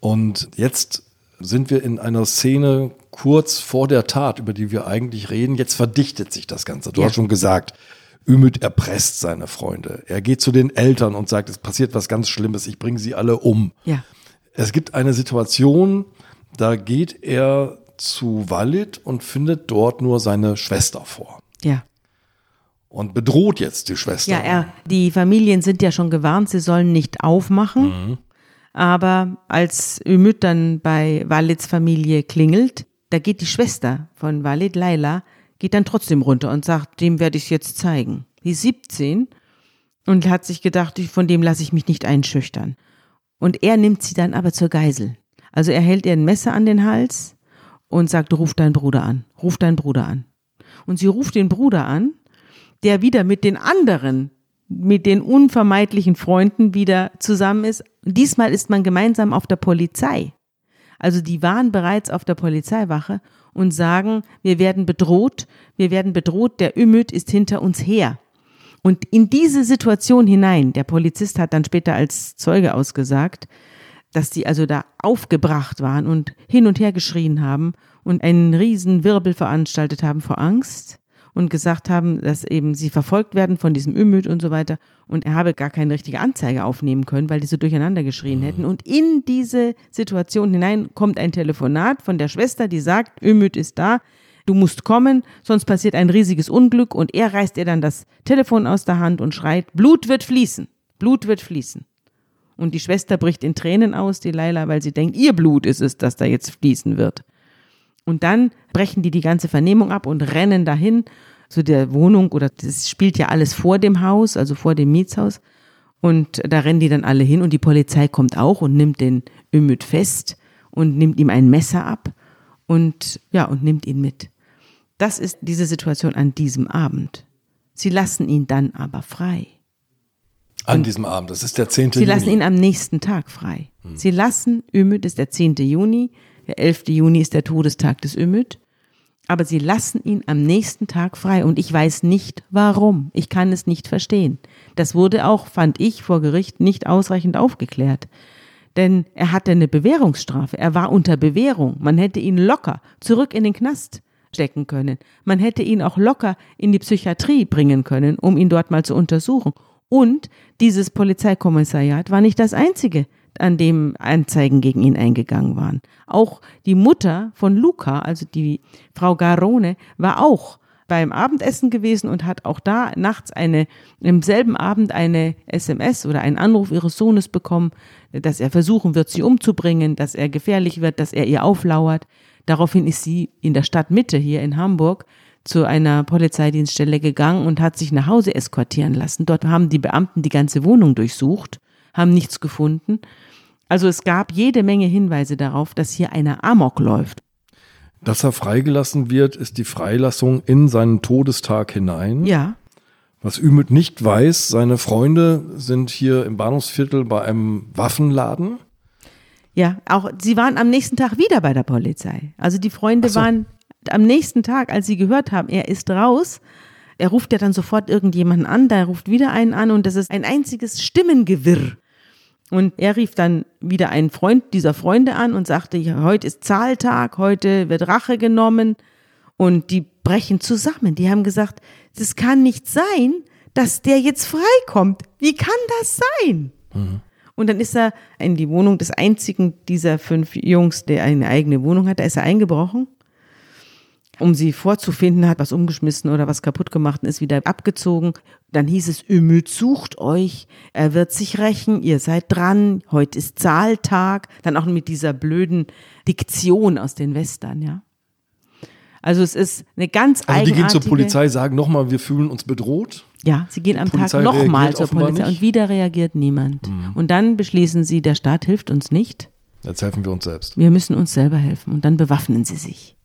Speaker 1: Und jetzt sind wir in einer Szene kurz vor der Tat, über die wir eigentlich reden. Jetzt verdichtet sich das Ganze. Du
Speaker 2: Ja.
Speaker 1: hast schon gesagt, Ümit erpresst seine Freunde. Er geht zu den Eltern und sagt, es passiert was ganz Schlimmes, ich bringe sie alle um.
Speaker 2: Ja.
Speaker 1: Es gibt eine Situation, da geht er zu Walid und findet dort nur seine Schwester vor
Speaker 2: Ja.
Speaker 1: Und bedroht jetzt die Schwester.
Speaker 2: Ja, er, die Familien sind ja schon gewarnt, sie sollen nicht aufmachen. Aber als Ümit dann bei Walids Familie klingelt, da geht die Schwester von Walid, Laila, geht dann trotzdem runter und sagt, dem werde ich es jetzt zeigen. Die ist 17 und hat sich gedacht, von dem lasse ich mich nicht einschüchtern. Und er nimmt sie dann aber zur Geisel. Also er hält ihr ein Messer an den Hals und sagt, ruf deinen Bruder an, ruf deinen Bruder an. Und sie ruft den Bruder an, der wieder mit den anderen, mit den unvermeidlichen Freunden wieder zusammen ist. Diesmal ist man gemeinsam auf der Polizei. Also die waren bereits auf der Polizeiwache und sagen, wir werden bedroht, wir werden bedroht, der Ümit ist hinter uns her. Und in diese Situation hinein, der Polizist hat dann später als Zeuge ausgesagt, dass die also da aufgebracht waren und hin und her geschrien haben und einen riesen Wirbel veranstaltet haben vor Angst und gesagt haben, dass eben sie verfolgt werden von diesem Ümit und so weiter und er habe gar keine richtige Anzeige aufnehmen können, weil die so durcheinander geschrien hätten. Und in diese Situation hinein kommt ein Telefonat von der Schwester, die sagt, Ümit ist da, du musst kommen, sonst passiert ein riesiges Unglück und er reißt ihr dann das Telefon aus der Hand und schreit, Blut wird fließen, Blut wird fließen. Und die Schwester bricht in Tränen aus, die Laila, weil sie denkt, ihr Blut ist es, das da jetzt fließen wird. Und dann brechen die die ganze Vernehmung ab und rennen dahin zu der Wohnung oder das spielt ja alles vor dem Haus, also vor dem Mietshaus. Und da rennen die dann alle hin und die Polizei kommt auch und nimmt den Ümit fest und nimmt ihm ein Messer ab und ja, und nimmt ihn mit. Das ist diese Situation an diesem Abend. Sie lassen ihn dann aber frei.
Speaker 1: An diesem Abend, das ist der 10.
Speaker 2: Sie
Speaker 1: Juni.
Speaker 2: lassen ihn am nächsten Tag frei. Sie lassen Ümit, ist der 10. Juni, der 11. Juni ist der Todestag des Ümit, aber sie lassen ihn am nächsten Tag frei und ich weiß nicht warum. Ich kann es nicht verstehen. Das wurde auch, fand ich, vor Gericht nicht ausreichend aufgeklärt. Denn er hatte eine Bewährungsstrafe. Er war unter Bewährung. Man hätte ihn locker zurück in den Knast stecken können. Man hätte ihn auch locker in die Psychiatrie bringen können, um ihn dort mal zu untersuchen. Und dieses Polizeikommissariat war nicht das einzige, an dem Anzeigen gegen ihn eingegangen waren. Auch die Mutter von Luca, also die Frau Garone, war auch beim Abendessen gewesen und hat auch da nachts eine, im selben Abend eine SMS oder einen Anruf ihres Sohnes bekommen, dass er versuchen wird, sie umzubringen, dass er gefährlich wird, dass er ihr auflauert. Daraufhin ist sie in der Stadtmitte hier in Hamburg zu einer Polizeidienststelle gegangen und hat sich nach Hause eskortieren lassen. Dort haben die Beamten die ganze Wohnung durchsucht, haben nichts gefunden. Also es gab jede Menge Hinweise darauf, dass hier einer Amok läuft.
Speaker 1: Dass er freigelassen wird, ist die Freilassung in seinen Todestag hinein.
Speaker 2: Ja,
Speaker 1: Was Ümit nicht weiß, seine Freunde sind hier im Bahnhofsviertel bei einem Waffenladen.
Speaker 2: ja. Auch sie waren am nächsten Tag wieder bei der Polizei. Also die Freunde
Speaker 1: so.
Speaker 2: waren am nächsten Tag, als sie gehört haben, er ist raus. Er ruft ja dann sofort irgendjemanden an, da ruft wieder einen an und das ist ein einziges Stimmengewirr. Und er rief dann wieder einen Freund dieser Freunde an und sagte, ja, heute ist Zahltag, heute wird Rache genommen. Und die brechen zusammen. Die haben gesagt, das kann nicht sein, dass der jetzt freikommt. Wie kann das sein? Und dann ist er in die Wohnung des einzigen dieser fünf Jungs, der eine eigene Wohnung hat. Da ist er eingebrochen, um sie vorzufinden, hat was umgeschmissen oder was kaputt gemacht und ist wieder abgezogen. Dann hieß es, Ümit sucht euch, er wird sich rächen, ihr seid dran, heute ist Zahltag. Dann auch mit dieser blöden Diktion aus den Western, ja. Also es ist eine ganz
Speaker 1: Also die
Speaker 2: eigenartige...
Speaker 1: gehen zur Polizei, sagen nochmal, wir fühlen uns bedroht.
Speaker 2: Ja, sie gehen am
Speaker 1: Polizei
Speaker 2: Tag nochmal zur Polizei
Speaker 1: nicht.
Speaker 2: und wieder reagiert niemand.
Speaker 1: Mhm.
Speaker 2: Und dann beschließen sie, der Staat hilft uns nicht,
Speaker 1: Jetzt helfen wir uns selbst.
Speaker 2: wir müssen uns selber helfen. Und dann bewaffnen sie sich.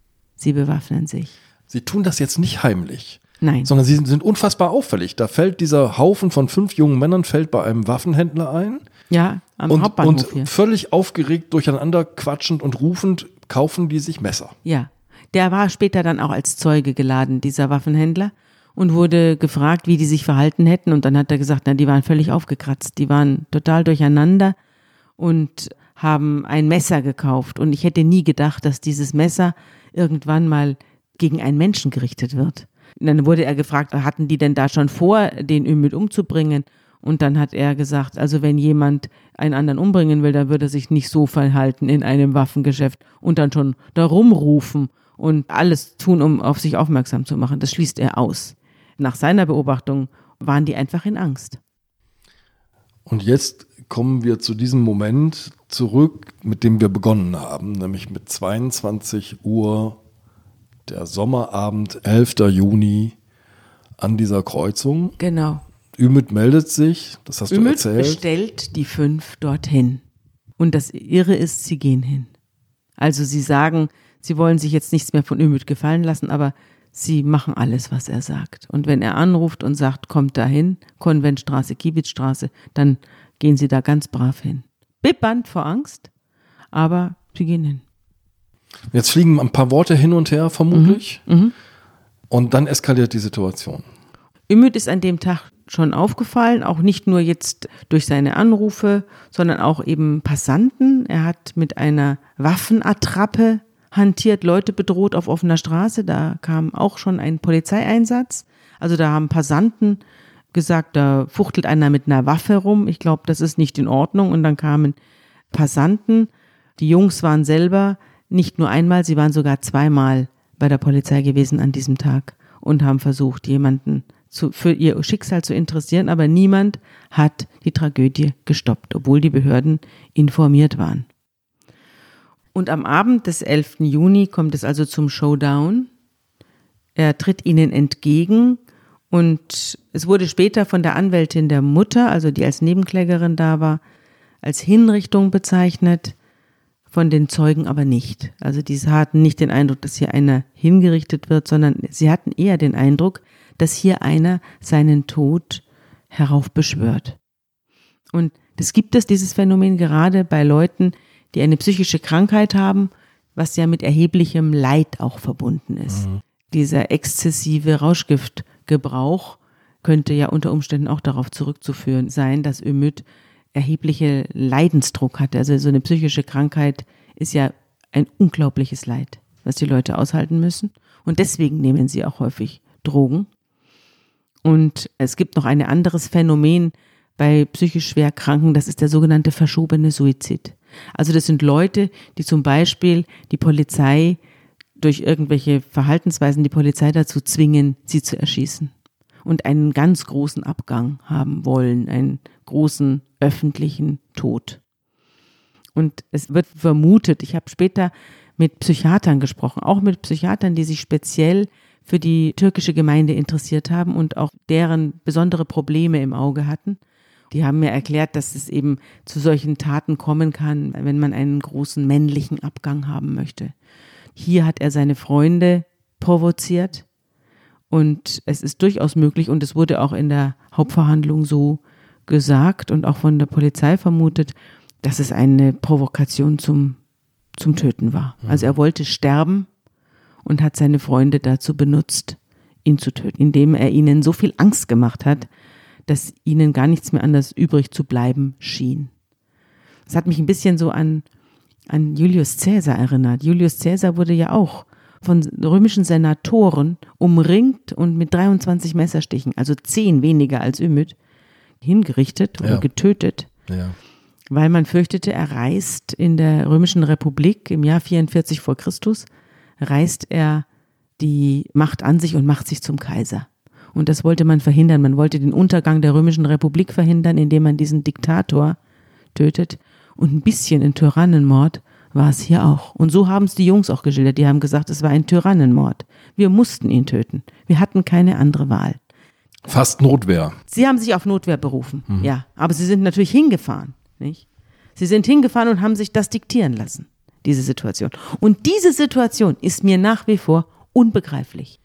Speaker 2: Sie bewaffnen sich.
Speaker 1: Sie tun das jetzt nicht heimlich,
Speaker 2: Nein.
Speaker 1: sondern sie sind unfassbar auffällig. Da fällt dieser Haufen von fünf jungen Männern fällt bei einem Waffenhändler ein
Speaker 2: ja, am
Speaker 1: und,
Speaker 2: Hauptbahnhof
Speaker 1: und
Speaker 2: hier.
Speaker 1: völlig aufgeregt, durcheinander quatschend und rufend kaufen die sich Messer.
Speaker 2: Ja. Der war später dann auch als Zeuge geladen, dieser Waffenhändler, und wurde gefragt, wie die sich verhalten hätten. Und dann hat er gesagt, na, die waren völlig aufgekratzt. Die waren total durcheinander und haben ein Messer gekauft. Und ich hätte nie gedacht, dass dieses Messer irgendwann mal gegen einen Menschen gerichtet wird. Und dann wurde er gefragt, hatten die denn da schon vor, den Ümit umzubringen? Und dann hat er gesagt, also wenn jemand einen anderen umbringen will, dann würde er sich nicht so verhalten in einem Waffengeschäft und dann schon da rumrufen und alles tun, um auf sich aufmerksam zu machen. Das schließt er aus. Nach seiner Beobachtung waren die einfach in Angst.
Speaker 1: Und jetzt kommen wir zu diesem Moment zurück, mit dem wir begonnen haben, nämlich mit 22 Uhr der Sommerabend, 11. Juni an dieser Kreuzung.
Speaker 2: Genau.
Speaker 1: Ümit meldet sich, das hast du
Speaker 2: Ümit
Speaker 1: erzählt.
Speaker 2: bestellt die fünf dorthin. Und das Irre ist, sie gehen hin. Also sie sagen, sie wollen sich jetzt nichts mehr von Ümit gefallen lassen, aber sie machen alles, was er sagt. Und wenn er anruft und sagt, kommt dahin, Konventstraße, Kiebitzstraße, dann gehen sie da ganz brav hin. Bibbernd vor Angst, aber sie gehen hin.
Speaker 1: Jetzt fliegen ein paar Worte hin und her, vermutlich.
Speaker 2: Mhm.
Speaker 1: Und dann eskaliert die Situation.
Speaker 2: Ümit ist an dem Tag schon aufgefallen, auch nicht nur jetzt durch seine Anrufe, sondern auch eben Passanten. Er hat mit einer Waffenattrappe hantiert, Leute bedroht auf offener Straße. Da kam auch schon ein Polizeieinsatz. Also da haben Passanten gesagt, da fuchtelt einer mit einer Waffe rum. Ich glaube, das ist nicht in Ordnung. Und dann kamen Passanten. Die Jungs waren selber nicht nur einmal, sie waren sogar zweimal bei der Polizei gewesen an diesem Tag und haben versucht, jemanden zu, für ihr Schicksal zu interessieren, aber niemand hat die Tragödie gestoppt, obwohl die Behörden informiert waren. Und am Abend des 11. Juni kommt es also zum Showdown. Er tritt ihnen entgegen und es wurde später von der Anwältin der Mutter, also die als Nebenklägerin da war, als Hinrichtung bezeichnet, von den Zeugen aber nicht. Also die hatten nicht den Eindruck, dass hier einer hingerichtet wird, sondern sie hatten eher den Eindruck, dass hier einer seinen Tod heraufbeschwört. Und das gibt es, dieses Phänomen, gerade bei Leuten, die eine psychische Krankheit haben, was ja mit erheblichem Leid auch verbunden ist. Dieser exzessive Rauschgiftgebrauch könnte ja unter Umständen auch darauf zurückzuführen sein, dass Ömüt erhebliche Leidensdruck hatte. Also so eine psychische Krankheit ist ja ein unglaubliches Leid, was die Leute aushalten müssen. Und deswegen nehmen sie auch häufig Drogen. Und es gibt noch ein anderes Phänomen bei psychisch schwer Kranken, das ist der sogenannte verschobene Suizid. Also das sind Leute, die zum Beispiel die Polizei durch irgendwelche Verhaltensweisen die Polizei dazu zwingen, sie zu erschießen und einen ganz großen Abgang haben wollen, einen großen öffentlichen Tod. Und es wird vermutet, ich habe später mit Psychiatern gesprochen, auch mit Psychiatern, die sich speziell für die türkische Gemeinde interessiert haben und auch deren besondere Probleme im Auge hatten. Die haben mir erklärt, dass es eben zu solchen Taten kommen kann, wenn man einen großen männlichen Abgang haben möchte. Hier hat er seine Freunde provoziert und es ist durchaus möglich und es wurde auch in der Hauptverhandlung so gesagt und auch von der Polizei vermutet, dass es eine Provokation zum, zum Töten war. Also er wollte sterben und hat seine Freunde dazu benutzt, ihn zu töten, indem er ihnen so viel Angst gemacht hat, dass ihnen gar nichts mehr anders übrig zu bleiben schien. Das hat mich ein bisschen so an, an Julius Caesar erinnert. Julius Caesar wurde ja auch von römischen Senatoren umringt und mit 23 Messerstichen, also zehn weniger als Ümit, hingerichtet oder
Speaker 1: Ja.
Speaker 2: getötet.
Speaker 1: Ja.
Speaker 2: weil man fürchtete, er reist in der Römischen Republik im Jahr 44 vor Christus, reist er die Macht an sich und macht sich zum Kaiser. Und das wollte man verhindern. Man wollte den Untergang der Römischen Republik verhindern, indem man diesen Diktator tötet. Und ein bisschen ein Tyrannenmord war es hier auch. Und so haben es die Jungs auch geschildert. Die haben gesagt, es war ein Tyrannenmord. Wir mussten ihn töten. Wir hatten keine andere Wahl.
Speaker 1: Fast Notwehr.
Speaker 2: Sie haben sich auf Notwehr berufen, mhm. ja. Aber sie sind natürlich hingefahren, nicht? Sie sind hingefahren und haben sich das diktieren lassen, diese Situation. Und diese Situation ist mir nach wie vor unbegreiflich.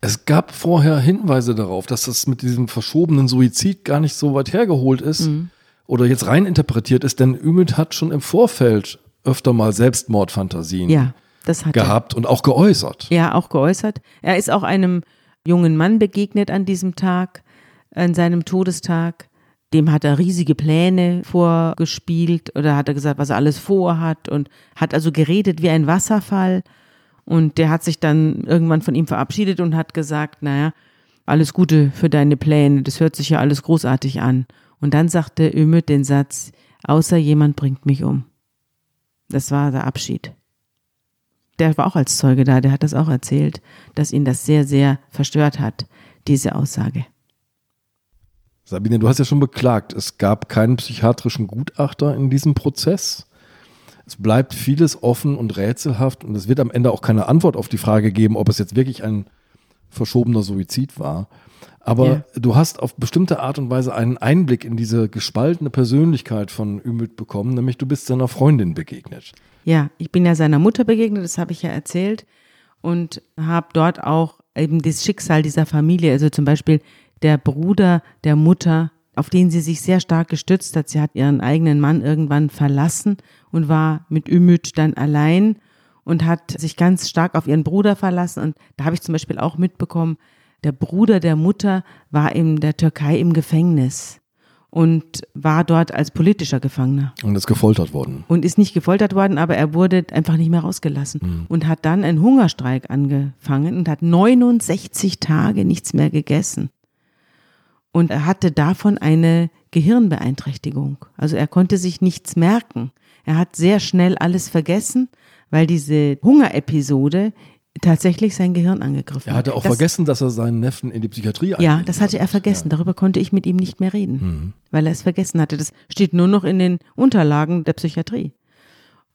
Speaker 1: Es gab vorher Hinweise darauf, dass das mit diesem verschobenen Suizid gar nicht so weit hergeholt ist mhm. Oder jetzt rein interpretiert ist, denn Ümit hat schon im Vorfeld öfter mal Selbstmordfantasien
Speaker 2: ja,
Speaker 1: gehabt
Speaker 2: er.
Speaker 1: und auch geäußert.
Speaker 2: Ja, auch geäußert. Er ist auch einem jungen Mann begegnet an diesem Tag, an seinem Todestag. Dem hat er riesige Pläne vorgespielt oder hat er gesagt, was er alles vorhat und hat also geredet wie ein Wasserfall. Und der hat sich dann irgendwann von ihm verabschiedet und hat gesagt, naja, alles Gute für deine Pläne, das hört sich ja alles großartig an. Und dann sagte Ümit den Satz, außer jemand bringt mich um. Das war der Abschied. Der war auch als Zeuge da, der hat das auch erzählt, dass ihn das sehr, sehr verstört hat, diese Aussage.
Speaker 1: Sabine, du hast ja schon beklagt, es gab keinen psychiatrischen Gutachter in diesem Prozess. Es bleibt vieles offen und rätselhaft und es wird am Ende auch keine Antwort auf die Frage geben, ob es jetzt wirklich ein verschobener Suizid war. Aber ja. du hast auf bestimmte Art und Weise einen Einblick in diese gespaltene Persönlichkeit von Ümit bekommen, nämlich du bist seiner Freundin begegnet.
Speaker 2: Ja, ich bin ja seiner Mutter begegnet, das habe ich ja erzählt und habe dort auch eben das Schicksal dieser Familie, also zum Beispiel der Bruder der Mutter, auf den sie sich sehr stark gestützt hat. Sie hat ihren eigenen Mann irgendwann verlassen und war mit Ümit dann allein und hat sich ganz stark auf ihren Bruder verlassen. Und da habe ich zum Beispiel auch mitbekommen, der Bruder der Mutter war in der Türkei im Gefängnis und war dort als politischer Gefangener.
Speaker 1: Und ist gefoltert worden.
Speaker 2: Und ist nicht gefoltert worden, aber er wurde einfach nicht mehr rausgelassen mhm. und hat dann einen Hungerstreik angefangen und hat 69 Tage nichts mehr gegessen. Und er hatte davon eine Gehirnbeeinträchtigung. Also er konnte sich nichts merken. Er hat sehr schnell alles vergessen, weil diese Hungerepisode tatsächlich sein Gehirn angegriffen.
Speaker 1: Er hatte auch
Speaker 2: das,
Speaker 1: vergessen, dass er seinen Neffen in die Psychiatrie
Speaker 2: Ja, das hatte er vergessen. Ja. Darüber konnte ich mit ihm nicht mehr reden, mhm. weil er es vergessen hatte. Das steht nur noch in den Unterlagen der Psychiatrie.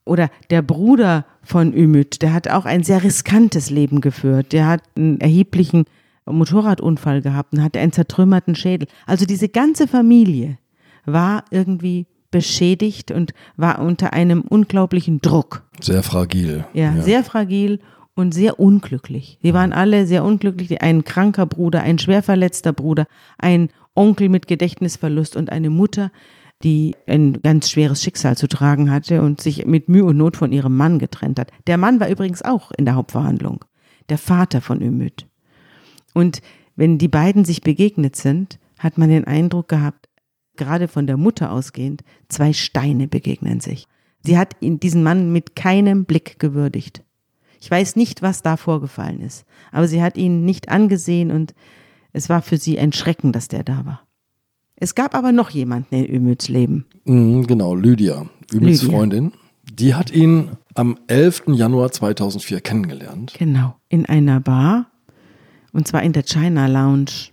Speaker 2: Oder der Bruder von Ümit, der hat auch ein sehr riskantes Leben geführt. Der hat einen erheblichen Motorradunfall gehabt und hatte einen zertrümmerten Schädel. Also diese ganze Familie war irgendwie beschädigt und war unter einem unglaublichen Druck.
Speaker 1: Sehr fragil.
Speaker 2: Ja, ja. sehr fragil und sehr unglücklich. Sie waren alle sehr unglücklich. Ein kranker Bruder, ein schwer verletzter Bruder, ein Onkel mit Gedächtnisverlust und eine Mutter, die ein ganz schweres Schicksal zu tragen hatte und sich mit Mühe und Not von ihrem Mann getrennt hat. Der Mann war übrigens auch in der Hauptverhandlung, der Vater von Ümit. Und wenn die beiden sich begegnet sind, hat man den Eindruck gehabt, gerade von der Mutter ausgehend, zwei Steine begegnen sich. Sie hat diesen Mann mit keinem Blick gewürdigt. Ich weiß nicht, was da vorgefallen ist, aber sie hat ihn nicht angesehen und es war für sie ein Schrecken, dass der da war. Es gab aber noch jemanden in Ümits Leben.
Speaker 1: Mhm, genau, Lydia, Ümits Lydia. Freundin. Die hat ihn am 11. Januar 2004 kennengelernt.
Speaker 2: Genau, in einer Bar. Und zwar in der China Lounge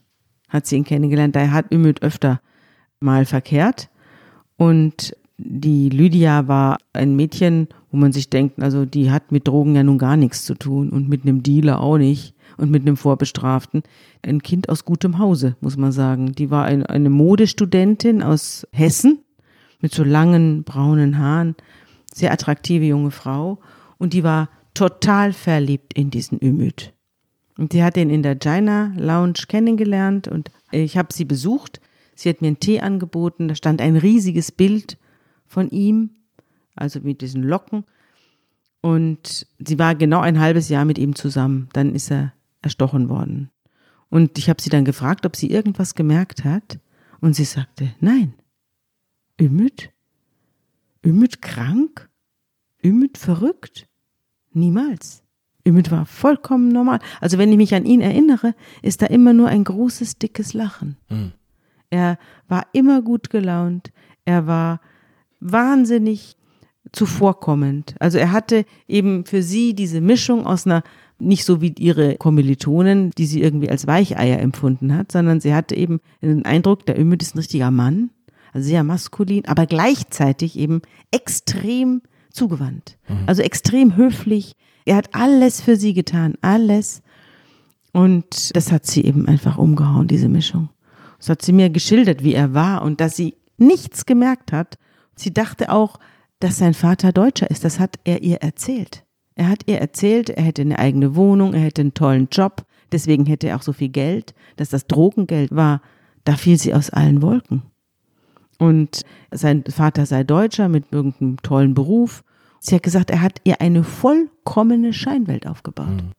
Speaker 2: hat sie ihn kennengelernt. Da hat Ümit öfter mal verkehrt. Und die Lydia war ein Mädchen, wo man sich denkt, also die hat mit Drogen ja nun gar nichts zu tun und mit einem Dealer auch nicht und mit einem Vorbestraften. Ein Kind aus gutem Hause, muss man sagen. Die war ein, eine Modestudentin aus Hessen mit so langen braunen Haaren, sehr attraktive junge Frau und die war total verliebt in diesen Ümit. Und sie hat ihn in der China Lounge kennengelernt und ich habe sie besucht. Sie hat mir einen Tee angeboten, da stand ein riesiges Bild von ihm, also mit diesen Locken. Und sie war genau ein halbes Jahr mit ihm zusammen. Dann ist er erstochen worden. Und ich habe sie dann gefragt, ob sie irgendwas gemerkt hat. Und sie sagte, nein. Ümit? Ümit krank? Ümit verrückt? Niemals. Ümit war vollkommen normal. Also wenn ich mich an ihn erinnere, ist da immer nur ein großes, dickes Lachen. Mhm. Er war immer gut gelaunt. Er war wahnsinnig zuvorkommend. Also er hatte eben für sie diese Mischung aus einer nicht so wie ihre Kommilitonen, die sie irgendwie als Weicheier empfunden hat, sondern sie hatte eben den Eindruck, der Ümit ist ein richtiger Mann, also sehr maskulin, aber gleichzeitig eben extrem zugewandt. Mhm. Also extrem höflich. Er hat alles für sie getan, alles. Und das hat sie eben einfach umgehauen, diese Mischung. Das hat sie mir geschildert, wie er war und dass sie nichts gemerkt hat. Sie dachte auch, dass sein Vater Deutscher ist. Das hat er ihr erzählt. Er hat ihr erzählt, er hätte eine eigene Wohnung, er hätte einen tollen Job, deswegen hätte er auch so viel Geld, dass das Drogengeld war. Da fiel sie aus allen Wolken. Und sein Vater sei Deutscher mit irgendeinem tollen Beruf. Sie hat gesagt, er hat ihr eine vollkommene Scheinwelt aufgebaut, mhm.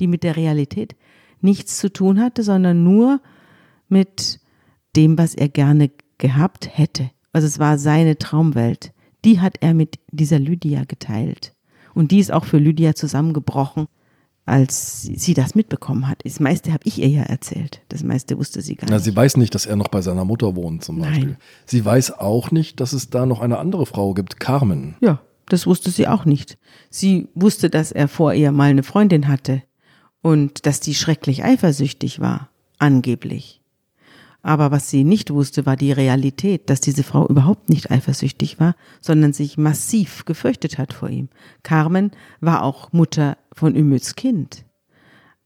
Speaker 2: die mit der Realität nichts zu tun hatte, sondern nur mit dem, was er gerne gehabt hätte. Also es war seine Traumwelt die hat er mit dieser Lydia geteilt. Und die ist auch für Lydia zusammengebrochen, als sie das mitbekommen hat. Das meiste habe ich ihr ja erzählt. Das meiste wusste sie gar
Speaker 1: Na,
Speaker 2: nicht.
Speaker 1: Sie weiß nicht, dass er noch bei seiner Mutter wohnt zum Beispiel. Nein. Sie weiß auch nicht, dass es da noch eine andere Frau gibt, Carmen.
Speaker 2: Ja, das wusste sie auch nicht. Sie wusste, dass er vor ihr mal eine Freundin hatte und dass die schrecklich eifersüchtig war, angeblich. Aber was sie nicht wusste, war die Realität, dass diese Frau überhaupt nicht eifersüchtig war, sondern sich massiv gefürchtet hat vor ihm. Carmen war auch Mutter von Ümits Kind.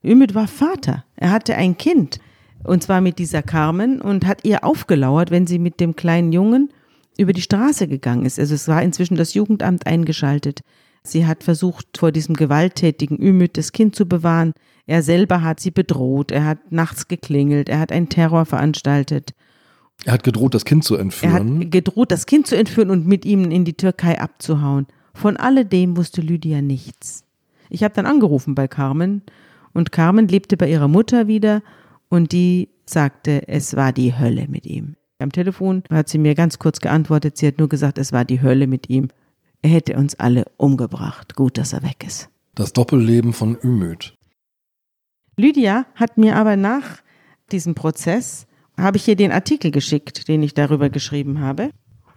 Speaker 2: Ümit war Vater. Er hatte ein Kind. Und zwar mit dieser Carmen und hat ihr aufgelauert, wenn sie mit dem kleinen Jungen über die Straße gegangen ist. Also es war inzwischen das Jugendamt eingeschaltet. Sie hat versucht, vor diesem gewalttätigen Ümit das Kind zu bewahren. Er selber hat sie bedroht. Er hat nachts geklingelt. Er hat einen Terror veranstaltet.
Speaker 1: Er hat gedroht, das Kind zu entführen.
Speaker 2: Er hat gedroht, das Kind zu entführen und mit ihm in die Türkei abzuhauen. Von alledem wusste Lydia nichts. Ich habe dann angerufen bei Carmen und Carmen lebte bei ihrer Mutter wieder und die sagte, es war die Hölle mit ihm. Am Telefon hat sie mir ganz kurz geantwortet, sie hat nur gesagt, es war die Hölle mit ihm. Er hätte uns alle umgebracht. Gut, dass er weg ist.
Speaker 1: Das Doppelleben von Ümit.
Speaker 2: Lydia hat mir aber nach diesem Prozess, habe ich ihr den Artikel geschickt, den ich darüber geschrieben habe.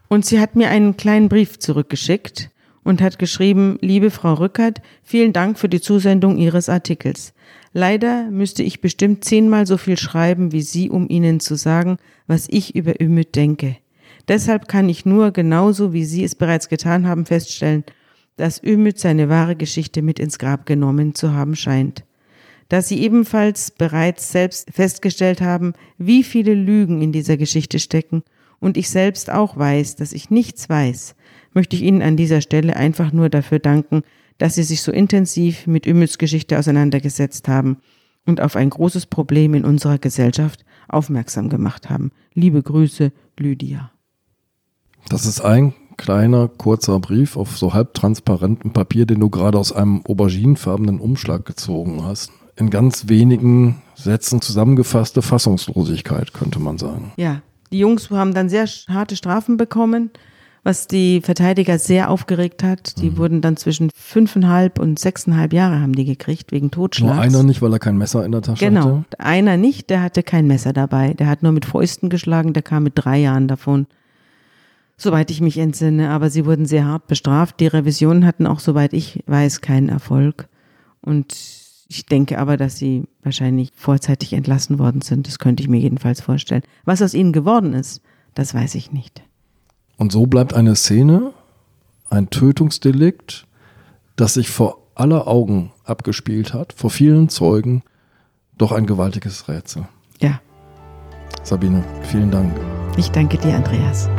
Speaker 2: Und sie hat mir einen kleinen Brief zurückgeschickt und hat geschrieben, liebe Frau Rückert, vielen Dank für die Zusendung Ihres Artikels. Leider müsste ich bestimmt zehnmal so viel schreiben wie Sie, um Ihnen zu sagen, was ich über Ümit denke. Deshalb kann ich nur, genauso wie Sie es bereits getan haben, feststellen, dass Ümit seine wahre Geschichte mit ins Grab genommen zu haben scheint. Da Sie ebenfalls bereits selbst festgestellt haben, wie viele Lügen in dieser Geschichte stecken und ich selbst auch weiß, dass ich nichts weiß, möchte ich Ihnen an dieser Stelle einfach nur dafür danken, dass Sie sich so intensiv mit Ümits Geschichte auseinandergesetzt haben und auf ein großes Problem in unserer Gesellschaft aufmerksam gemacht haben. Liebe Grüße, Lydia.
Speaker 1: Das ist ein kleiner, kurzer Brief auf so halbtransparentem Papier, den du gerade aus einem auberginenfarbenen Umschlag gezogen hast. In ganz wenigen Sätzen zusammengefasste Fassungslosigkeit, könnte man sagen.
Speaker 2: Ja, die Jungs haben dann sehr harte Strafen bekommen, was die Verteidiger sehr aufgeregt hat. Die mhm. wurden dann zwischen fünfeinhalb und sechseinhalb Jahre haben die gekriegt wegen Totschlags.
Speaker 1: Nur einer nicht, weil er kein Messer in der Tasche
Speaker 2: genau,
Speaker 1: hatte?
Speaker 2: Genau, einer nicht, der hatte kein Messer dabei. Der hat nur mit Fäusten geschlagen, der kam mit drei Jahren davon soweit ich mich entsinne, aber sie wurden sehr hart bestraft. Die Revisionen hatten auch, soweit ich weiß, keinen Erfolg. Und ich denke aber, dass sie wahrscheinlich vorzeitig entlassen worden sind. Das könnte ich mir jedenfalls vorstellen. Was aus ihnen geworden ist, das weiß ich nicht.
Speaker 1: Und so bleibt eine Szene, ein Tötungsdelikt, das sich vor aller Augen abgespielt hat, vor vielen Zeugen, doch ein gewaltiges Rätsel.
Speaker 2: Ja.
Speaker 1: Sabine, vielen Dank.
Speaker 2: Ich danke dir, Andreas.